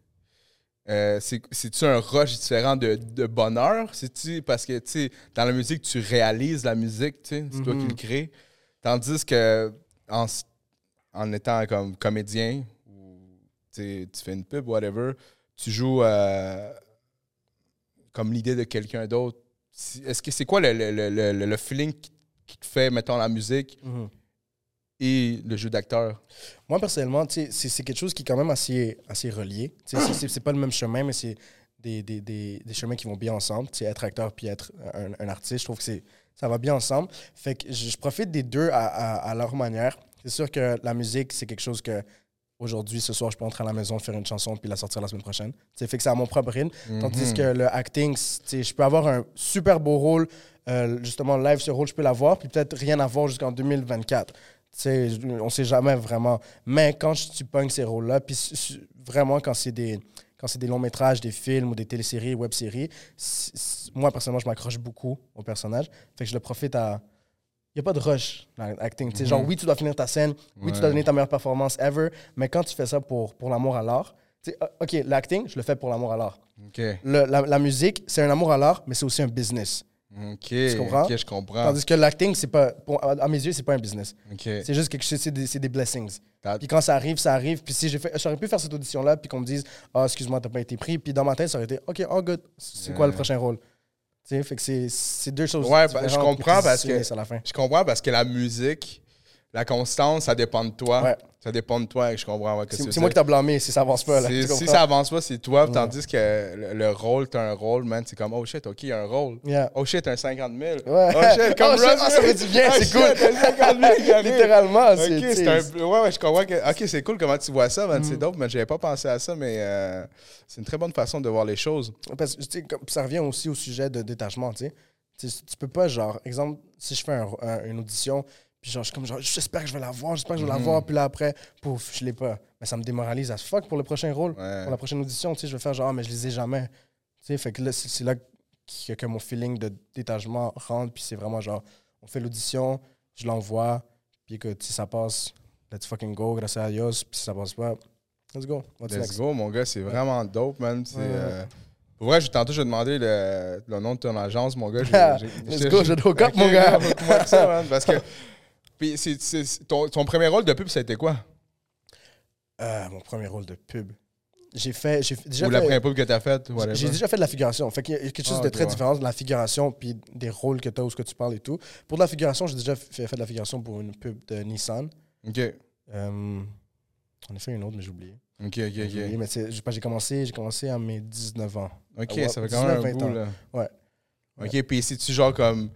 S1: euh, c'est- c'est-tu un rush différent de, de bonheur? C'est-tu parce que, tu dans la musique, tu réalises la musique, tu sais, c'est toi qui
S2: Mhm.
S1: le crée. Tandis que, en, étant comme comédien, ou tu fais une pub, whatever, tu joues euh, comme l'idée de quelqu'un d'autre. Est-ce que c'est quoi le, le- le- le- le feeling qui, te fait, mettons, la musique
S2: Mhm.
S1: et le jeu d'acteur?
S2: Moi, personnellement, c'est c'est quelque chose qui est quand même assez, assez relié. C'est- pas le même chemin, mais c'est des, des, des, des chemins qui vont bien ensemble. Être acteur puis être un, un artiste, je trouve que c'est ça va bien ensemble. Fait que je, je profite des deux à, à, à leur manière. C'est sûr que la musique, c'est quelque chose que aujourd'hui, ce soir, je peux entrer à la maison, faire une chanson puis la sortir la semaine prochaine. Sais, fait que c'est à mon propre rythme. Tandis
S1: Mhm.
S2: que le acting, c'est- je peux avoir un super beau rôle, euh, justement, live, ce rôle, je peux l'avoir, puis peut-être rien avoir jusqu'en 2024. Tu sais, je- on sait jamais vraiment. Mais quand je- tu pognes ces rôles-là, puis vraiment quand c'est des quand c'est des longs métrages, des films ou des téléséries, web-séries, moi personnellement, je m'accroche beaucoup au personnage. Fait que je le profite à. Il n'y a pas de rush dans l'acting. Tu sais, Genre, oui, tu dois finir ta scène, oui, tu dois donner ta meilleure performance ever, mais quand tu fais ça pour, pour l'amour à l'art, tu sais, OK, l'acting, je le fais pour l'amour à l'art.
S1: OK.
S2: Le- la, la musique, c'est un amour à l'art, mais c'est aussi un business.
S1: OK. je comprends.
S2: Tandis que l'acting, c'est pas, pour- à mes yeux, c'est pas un business.
S1: OK.
S2: C'est juste quelque chose, c'est des, c'est des blessings. Puis quand ça arrive, ça arrive. Puis si j'ai fait, j'aurais pu faire cette audition-là, puis qu'on me dise, ah, excuse-moi, t'as pas été pris. Puis dans ma tête, ça aurait été, OK, oh, good. C'est quoi le prochain rôle? Tu sais, fait que c'est- c'est deux choses.
S1: Ouais, bah, je comprends parce que-
S2: se finissent à la fin.
S1: Je comprends parce que la musique, la constance, ça dépend de toi.
S2: Ouais.
S1: Ça dépend de toi et je comprends. ouais,
S2: C'est moi qui t'ai blâmé si ça avance pas. Là,
S1: si
S2: comprends?
S1: ça avance pas, c'est toi. Tandis que le, le rôle, t'as un rôle, man. C'est comme, oh shit, ok, il y a un rôle.
S2: Yeah.
S1: Oh shit, un 50 000.
S2: Ouais.
S1: Oh shit, [LAUGHS] comme
S2: Oh shit,
S1: Russ
S2: ah, ça fait du bien,
S1: Oh
S2: c'est
S1: shit,
S2: cool.
S1: un 50 000 qui arrive.
S2: Littéralement, c'est. tu
S1: c'est un. Ouais, ouais, je comprends que. Ok, c'est cool comment tu vois ça, man. C'est
S2: Mm.
S1: dope, mais j'avais pas pensé à ça, mais euh, c'est une très bonne façon de voir les choses.
S2: Parce que comme- ça revient aussi au sujet de détachement, tu sais. Tu sais, tu peux pas, genre, exemple, si je fais un- un- une audition, puis genre, je suis comme, genre, j'espère que je vais la voir, j'espère que je vais la
S1: Mhm.
S2: voir, puis là, après, pouf, je l'ai pas. Mais ça me démoralise à fuck pour le prochain rôle,
S1: Ouais.
S2: pour la prochaine audition, tu sais, je vais faire genre, ah, mais je les ai jamais. Tu sais, fait que là, c'est là que, que mon feeling de détachement rentre, puis c'est vraiment genre, on fait l'audition, je l'envoie, puis que si ça passe, let's fucking go, grâce à Dios, puis si ça passe pas, let's go, what's
S1: Let's
S2: next?
S1: go, mon gars, c'est vraiment dope, man. C'est,
S2: Ouais.
S1: euh, Pour vrai, tantôt, je vais demander le, le nom de ton agence, mon gars. [LAUGHS]
S2: Let's go, je
S1: Ok,
S2: mon gars. [LAUGHS]
S1: ça, man, parce que. [LAUGHS] Puis, c'est- c'est- ton, ton premier rôle de pub, ça a été quoi?
S2: Euh, mon premier rôle de pub. J'ai fait. J'ai déjà
S1: Ou la
S2: fait-
S1: première pub que t'as faite? whatever.
S2: J'ai déjà fait de la figuration. Fait qu'il y a quelque chose
S1: Ah,
S2: de très
S1: ouais.
S2: différent de la figuration puis des rôles que tu as ou ce que tu parles et tout. Pour de la figuration, j'ai déjà fait, fait de la figuration pour une pub de Nissan.
S1: Ok,
S2: Euh, on a fait une autre, mais j'ai oublié.
S1: ok, ok.
S2: J'ai oublié,
S1: ok.
S2: mais c'est- j'ai pas- j'ai commencé, j'ai commencé à mes 19 ans.
S1: Ok, ça fait quand même un
S2: 19,
S1: bout,
S2: 20
S1: là.
S2: Ouais.
S1: Ok, puis si tu genre comme.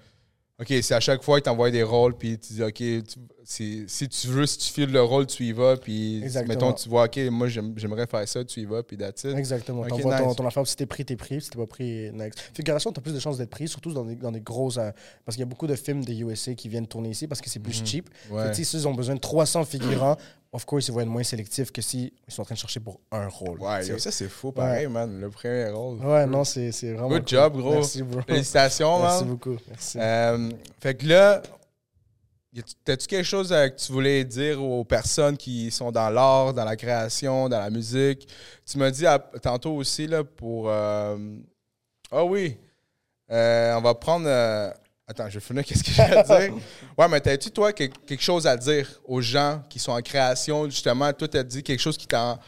S1: Ok, c'est à chaque fois qu'ils t'envoient des rôles, puis tu dis, ok, tu- si, si tu veux, si tu files le rôle, tu y vas, puis
S2: Exactement.
S1: mettons, tu vois, ok, moi j'aime- j'aimerais faire ça, tu y vas, puis that's it.
S2: Exactement. T'envoies ton,
S1: nice.
S2: ton affaire, si t'es pris, t'es pris. Si t'es pas pris, next. Figuration, t'as plus de chances d'être pris, surtout dans des, dans des grosses. euh, parce qu'il y a beaucoup de films des USA qui viennent tourner ici parce que c'est plus
S1: Mhm.
S2: cheap.
S1: Ouais.
S2: sais, s'ils ont besoin de 300 figurants, [CLEARS THROAT] of course, ils vont être moins sélectifs que s'ils sont en train de chercher pour un rôle.
S1: Ouais, yo, ça c'est fou, pareil, man. Le premier rôle.
S2: Ouais, non, c'est vraiment.
S1: Good
S2: cool.
S1: job, gros.
S2: Merci, bro.
S1: Félicitations,
S2: Merci
S1: man.
S2: beaucoup. Merci.
S1: Euh, fait que là, t'as-tu quelque chose que tu voulais dire aux personnes qui sont dans l'art, dans la création, dans la musique? Tu m'as dit à- tantôt aussi, là, pour. euh, Ah oui, euh, on va prendre. euh, Attends, je vais finir, [LAUGHS] qu'est-ce que j'ai à dire? [LAUGHS] Ouais, mais t'as-tu, toi, que- quelque chose à dire aux gens qui sont en création, justement? Toi, t'as dit quelque chose qui t'a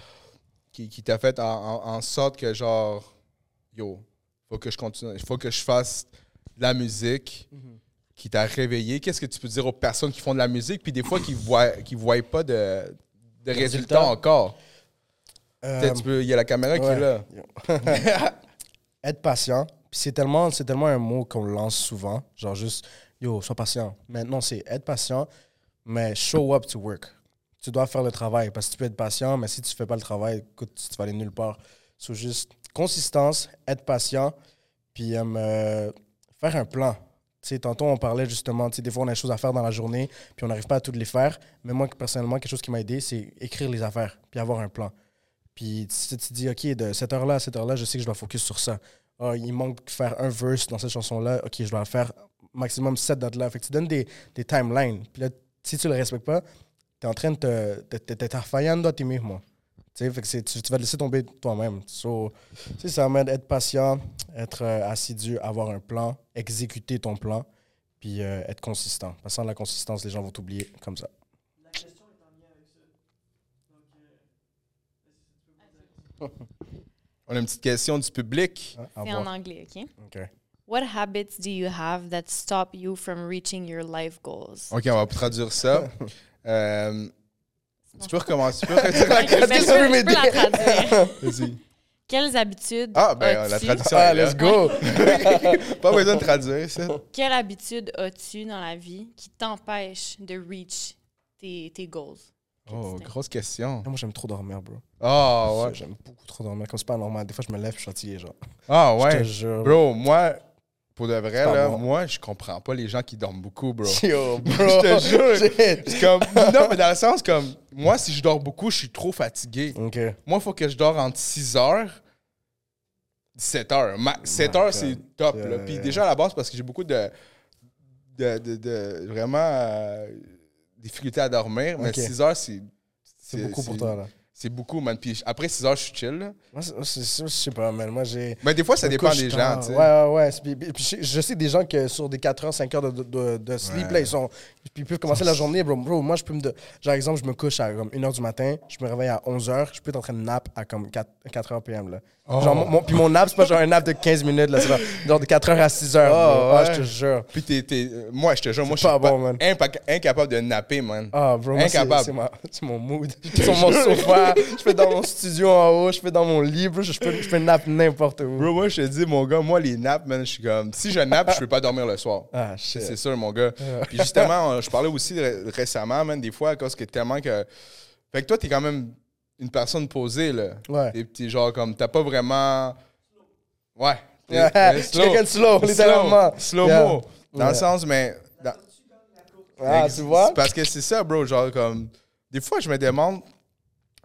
S1: qui, qui t'a fait en, en- en sorte que, genre, yo, faut que je continue, il faut que je fasse de la musique qui t'a réveillé? Qu'est-ce que tu peux dire aux personnes qui font de la musique, puis des fois qui voient, qui voient pas de, de résultats encore?
S2: Euh,
S1: Il y a la caméra qui est là. [LAUGHS]
S2: être patient. Puis c'est tellement, c'est tellement un mot qu'on lance souvent. Genre juste, yo, sois patient. Maintenant, c'est être patient, mais show up to work. Tu dois faire le travail parce que tu peux être patient, mais si tu fais pas le travail, écoute, tu vas aller nulle part. C'est juste consistance, être patient, puis euh, faire un plan. Tantôt, on parlait justement, des fois, on a des choses à faire dans la journée, puis on n'arrive pas à toutes les faire. Mais moi, personnellement, quelque chose qui m'a aidé, c'est écrire les affaires, puis avoir un plan. Puis tu te dis, OK, de cette heure-là à cette heure-là, je sais que je dois focus sur ça. Ah, il manque faire un verse dans cette chanson-là. OK, je dois faire maximum cette date-là. Fait que tu donnes des, timelines. Puis là, si tu le respectes pas, tu es en train de te. te- te- te- te fait que c'est- tu, tu vas te laisser tomber toi-même. So, ça m'aide être patient, être euh, assidu, avoir un plan, exécuter ton plan, puis euh, être consistant. Parce que sans la consistance, les gens vont t'oublier comme ça. [LAUGHS]
S1: On a une petite question du public.
S2: Hein, à
S4: C'est en anglais, OK?
S2: OK.
S4: What habits do you have that stop you from reaching your life goals?
S1: OK, on va traduire ça. [LAUGHS] Tu peux recommencer. Tu peux retirer [LAUGHS]
S4: Ben, je peux la traduire. [LAUGHS]
S1: Vas-y.
S4: Quelles habitudes
S1: Ah, ben, la traduction
S2: Ah, let's go! [LAUGHS]
S1: Pas besoin de traduire ça.
S4: Quelle habitude as-tu dans la vie qui t'empêche de reach tes, tes goals?
S1: Oh, grosse question.
S2: Moi, j'aime trop dormir, bro.
S1: Ah, ouais.
S2: J'aime beaucoup trop dormir. Comme c'est pas normal. Des fois, je me lève, je suis fatigué, genre.
S1: Ah,
S2: Je te
S1: ouais.
S2: jure.
S1: Bro, moi, pour de vrai, là,
S2: bon.
S1: moi, je comprends pas les gens qui dorment beaucoup, bro. [LAUGHS]
S2: Yo, [LAUGHS] bro.
S1: Je te jure. [LAUGHS]
S2: Shit.
S1: C'est comme, non, mais dans le sens comme, moi, si je dors beaucoup, je suis trop fatigué. Moi, il faut que je dors entre 6 heures 7 heures. Ma- 7
S2: my
S1: heures, c'est top. là. Puis déjà, à la base, parce que j'ai beaucoup de, de, de, de- vraiment euh, difficultés à dormir, mais
S2: Ok.
S1: 6 heures, c'est...
S2: C'est beaucoup pour toi, là.
S1: C'est beaucoup, man. Puis après 6 heures, je suis chill. là.
S2: Moi, c'est- je sais pas, man. Moi, j'ai.
S1: Mais des fois, ça dépend des gens, tu sais.
S2: Ouais, ouais, ouais. Puis, puis je, sais des gens que sur des 4 heures, 5 heures de, de, de sleep,
S1: Ouais.
S2: là, ils sont. Puis ils peuvent commencer la journée, bro. Bro, moi, je peux me. de- Genre, exemple, je me couche à comme 1 heure du matin, je me réveille à 11 heures, je peux être en train de nap à comme 4, 4 heures PM, là.
S1: Oh.
S2: Genre, mon, mon- puis mon nap, c'est pas genre un nap de 15 minutes, là. C'est genre, genre de 4 heures à 6 heures.
S1: Oh.
S2: Ah, je te jure.
S1: Puis t'es, t'es- euh, moi, je te jure, moi, je suis
S2: pas bon, man.
S1: incapable de napper, man.
S2: Ah, bro,
S1: Incapable.
S2: c'est c'est mon mood. sur mon sofa, je fais dans mon studio en haut, je fais dans mon lit, bro, je peux, je peux nap n'importe où.
S1: Bro, moi, je te dis, mon gars, moi, les naps, man, je suis comme... Si je nappe, je peux pas dormir le soir.
S2: Ah,
S1: C'est
S2: shit.
S1: c'est sûr, mon gars. Puis justement, je parlais aussi ré- récemment, man, des fois, cause que tellement que. Fait que toi, t'es quand même une personne posée, là.
S2: Ouais.
S1: T'es petit, genre, comme, t'as pas vraiment. Ouais. [LAUGHS] T'es-
S2: quelqu'un de slow, littéralement.
S1: Slow
S2: Yeah.
S1: mo. Dans le sens, mais. dans-
S2: Ah, tu vois?
S1: Parce que c'est ça, bro. Genre, comme. Des fois, je me demande.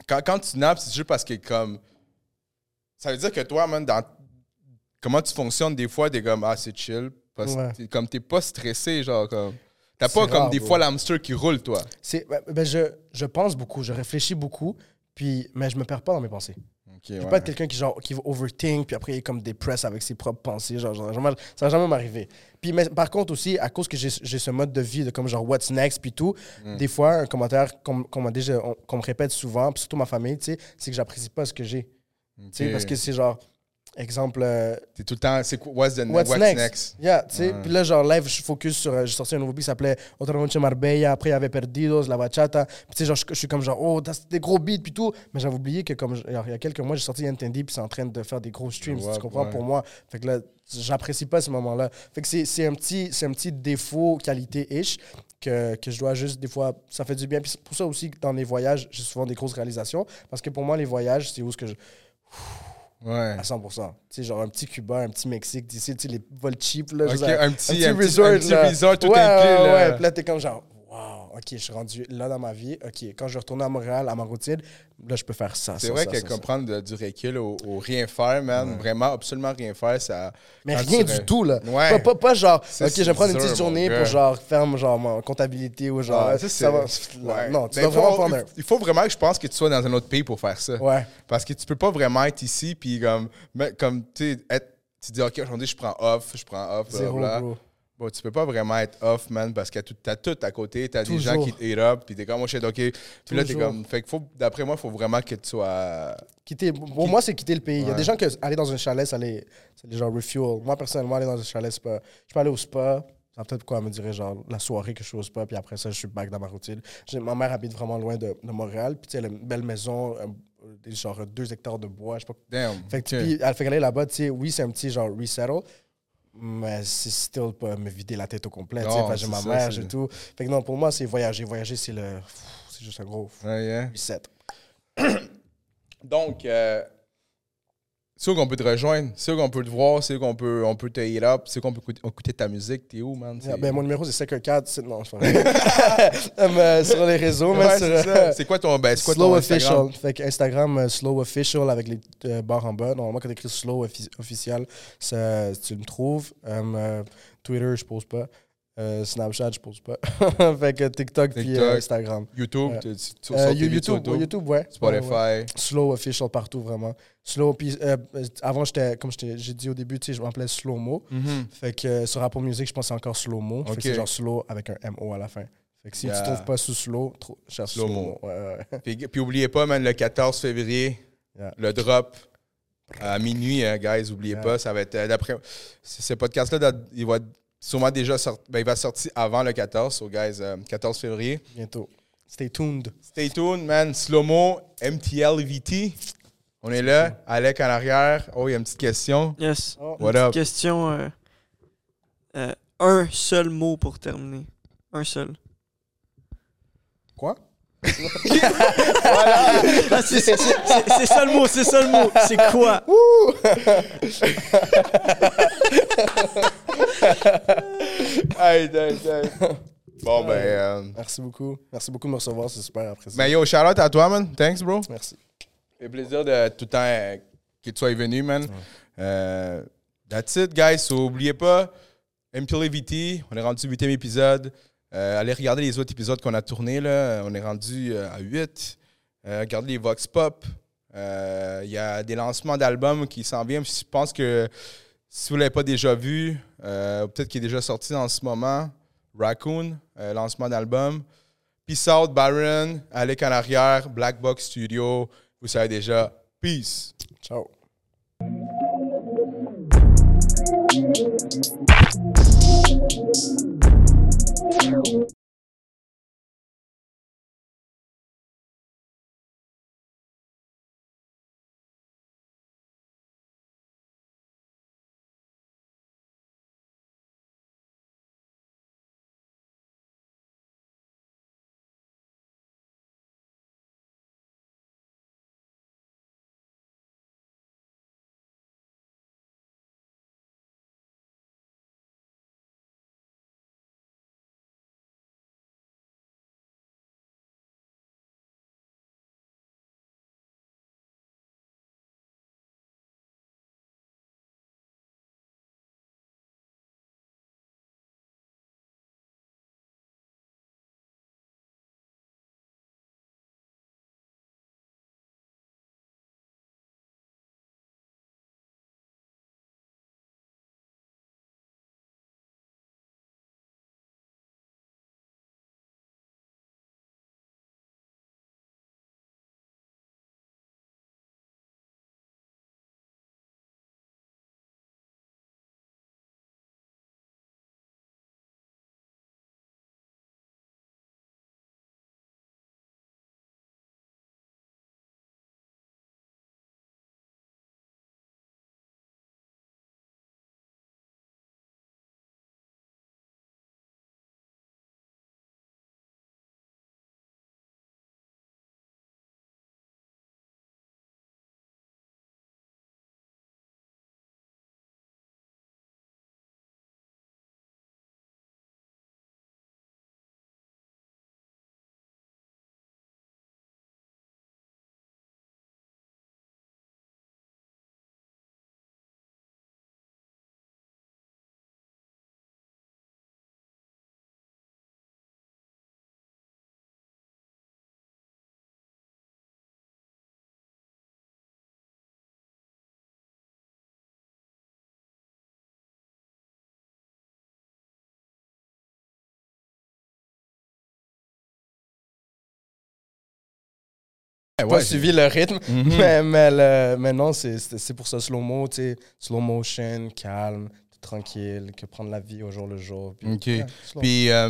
S1: Quand, quand tu nappes, c'est juste parce que, comme. Ça veut dire que toi, man, dans. Comment tu fonctionnes, des fois, t'es comme, ah, c'est chill. Parce
S2: Ouais.
S1: t'es- comme t'es pas stressé, genre, comme. T'as pas comme des
S2: bro.
S1: fois l'hamster qui roule, toi.
S2: C'est, ben, ben, je, je pense beaucoup, je réfléchis beaucoup, puis, mais je me perds pas dans mes pensées. Je peux pas être quelqu'un qui, genre, qui va overthink, puis après il est comme dépressé avec ses propres pensées. Genre, genre, jamais- ça va jamais m'arriver. Puis, mais par contre aussi, à cause que j'ai, ce mode de vie de comme genre what's next, puis tout,
S1: Mm.
S2: des fois, un commentaire qu'on, qu'on me répète souvent, puis surtout ma famille, tu sais, c'est que j'apprécie pas ce que j'ai. Tu sais,
S1: Ok.
S2: Parce que c'est genre, exemple, euh,
S1: T'es tout le temps. C'est quoi? What's, the
S2: What's,
S1: what's
S2: next?
S1: next?
S2: Yeah, tu sais. Puis là, genre, live, je focus sur. euh, J'ai sorti un nouveau beat qui s'appelait Otra Noche Marbella. Après, il y avait Perdidos, La Bachata. Puis tu sais, genre, je, je suis comme genre, oh, t'as des gros beats, puis tout. Mais j'avais oublié que, comme, il y a quelques mois, j'ai sorti Entendi, puis c'est en train de faire des gros streams,
S1: Ouais,
S2: tu comprends,
S1: ouais.
S2: pour moi. Fait que là, j'apprécie pas ce moment-là. Fait que c'est c'est un, petit- c'est un petit défaut qualité-ish que, que je dois juste, des fois, ça fait du bien. Puis c'est pour ça aussi que dans les voyages, j'ai souvent des grosses réalisations. Parce que pour moi, les voyages, c'est où ce que je.
S1: Ouais.
S2: À 100%. Tu sais, genre un petit Cuba, un petit Mexique, d'ici, tu sais, les vols cheap, là.
S1: un petit, un petit,
S2: resort,
S1: un petit resort tout
S2: ouais,
S1: inclus,
S2: ouais,
S1: là.
S2: ouais. Puis là, t'es comme genre, ok, je suis rendu là dans ma vie. Ok, quand je retourne à Montréal, à ma routine, là, je peux faire ça.
S1: C'est vrai
S2: ça,
S1: que
S2: ça,
S1: comprendre du recul au, au rien faire, man, vraiment, absolument rien faire, ça.
S2: Mais rien
S1: tu
S2: du tout, là.
S1: Ouais.
S2: Pas, pas, pas genre, ok, je vais prendre une petite journée pour genre faire genre ma comptabilité ou genre.
S1: Ouais, ça, c'est-
S2: va-
S1: ouais.
S2: Non, tu
S1: Mais
S2: dois
S1: faut-
S2: vraiment prendre un.
S1: Il faut vraiment que je pense que tu sois dans un autre pays pour faire ça.
S2: Ouais.
S1: Parce que tu peux pas vraiment être ici, puis comme, comme tu sais, être. Tu dis, OK, aujourd'hui, je prends off, je prends off,
S2: Zéro, bro.
S1: Bon, tu peux pas vraiment être off, man, parce que t'as tout, à côté, t'as des gens qui te up, puis t'es comme, oh shit, OK. Puis là, t'es comme, fait que faut, d'après moi, il faut vraiment que tu sois.
S2: Quitter, pour moi, c'est quitter le pays. Il y a des gens qui aller dans un chalet, ça les, ça les genre refuel. Moi, personnellement, aller dans un chalet, c'est pas. Je peux aller au spa, ça peut-être quoi, elle me dirait genre la soirée que je chose pas, puis après ça, je suis back dans ma routine. Ma mère habite vraiment loin de, de Montréal, puis tu sais, elle a une belle maison, euh, genre deux hectares de bois, je sais pas.
S1: Damn.
S2: Fait que, puis, elle fait qu'elle est là-bas, tu sais, oui, c'est un petit genre resettle, mais c'est still pas me vider la tête au complet, que j'ai ma mère, j'ai tout. Fait que non, pour moi, c'est voyager. Voyager, c'est le. C'est juste un gros
S1: Ouais, yeah.
S2: reset. [COUGHS]
S1: Donc, euh, c'est qu'on peut te rejoindre, c'est où qu'on peut te voir, c'est qu'on peut, on peut te hit up, c'est qu'on peut écouter, ta musique, t'es où, man?
S2: Yeah,
S1: C'est-
S2: ben, mon numéro, c'est 514. c'est- Non, je sais pas. [LAUGHS] Mais [LAUGHS] sur les réseaux, mais
S1: Ouais,
S2: sur,
S1: c'est ça. C'est quoi ton, ben, c'est quoi
S2: Slow
S1: ton Instagram?
S2: Official. Fait que Instagram, euh, Slow Official avec les euh, barres en bas. Normalement, quand tu écris Slow offi- Official, ça, tu me trouves. Euh, euh, Twitter, je pose pas. Euh, Snapchat, je pose pas. [LAUGHS] fait que TikTok, puis
S1: TikTok.
S2: euh, Instagram.
S1: YouTube, tu-
S2: Euh, YouTube, ouais, YouTube, ouais.
S1: Spotify.
S2: Ouais. Slow Official partout, vraiment. Slow, puis euh, euh, avant, j'étais, comme je t'ai- j'ai dit au début, tu sais, je m'appelais Slow Mo.
S1: Mhm.
S2: Fait que euh, sur Apple Music, je c'est encore Slow Mo. Fait que c'est genre Slow avec un M-O à la fin. Fait que si
S1: Yeah.
S2: tu trouves pas sous Slow, cherche
S1: Slow
S2: Slow,
S1: Mo.
S2: Mo. Ouais, ouais, ouais.
S1: Puis, puis oubliez pas, man, le 14 février,
S2: Yeah.
S1: le drop à minuit, hein, guys, oubliez
S2: Yeah.
S1: pas, ça va être euh, d'après ce podcast-là, il va être sûrement déjà sorti, ben, il va sortir avant le 14, so guys, euh, 14 février.
S2: Bientôt. Stay tuned.
S1: Stay tuned, man. Slow-mo, MTL VT. On est là. Alec en arrière. Oh, il y a une petite question.
S3: Yes.
S2: Oh.
S1: What
S3: Une petite
S1: up?
S3: question. euh, euh, un seul mot pour terminer. Un seul.
S2: Quoi? [LAUGHS]
S3: Ah, c'est ça le mot, c'est ça le mot. C'est quoi? [LAUGHS]
S1: Hey, hey, hey. Bon, ben. euh,
S2: Merci beaucoup. Merci beaucoup de me recevoir, c'est super apprécié.
S1: ben, yo, shout out à toi, man. Thanks, bro.
S2: Merci.
S1: fait plaisir de tout le temps euh, que tu sois venu, man. Euh, that's it, guys. So, oubliez pas, MTL VT, on est rendu 8 épisode. Euh, allez regarder les autres épisodes qu'on a tournés. Là. On est rendu euh, à 8. Euh, regardez les Vox Pop. Euh, Il y a des lancements d'albums qui s'en viennent. Je pense que si vous ne l'avez pas déjà vu, euh, peut-être qu'il est déjà sorti en ce moment. Raccoon, euh, lancement d'album. Peace out, Baron, Alec en arrière, Black Box Studio. Vous savez déjà. Peace.
S2: Ciao. Pas suivi le rythme, mais, mais, le- mais non, c'est- pour ça, slow-mo, slow motion, calme, tranquille que prendre la vie au jour le jour. Puis,
S1: Ok. Puis, euh,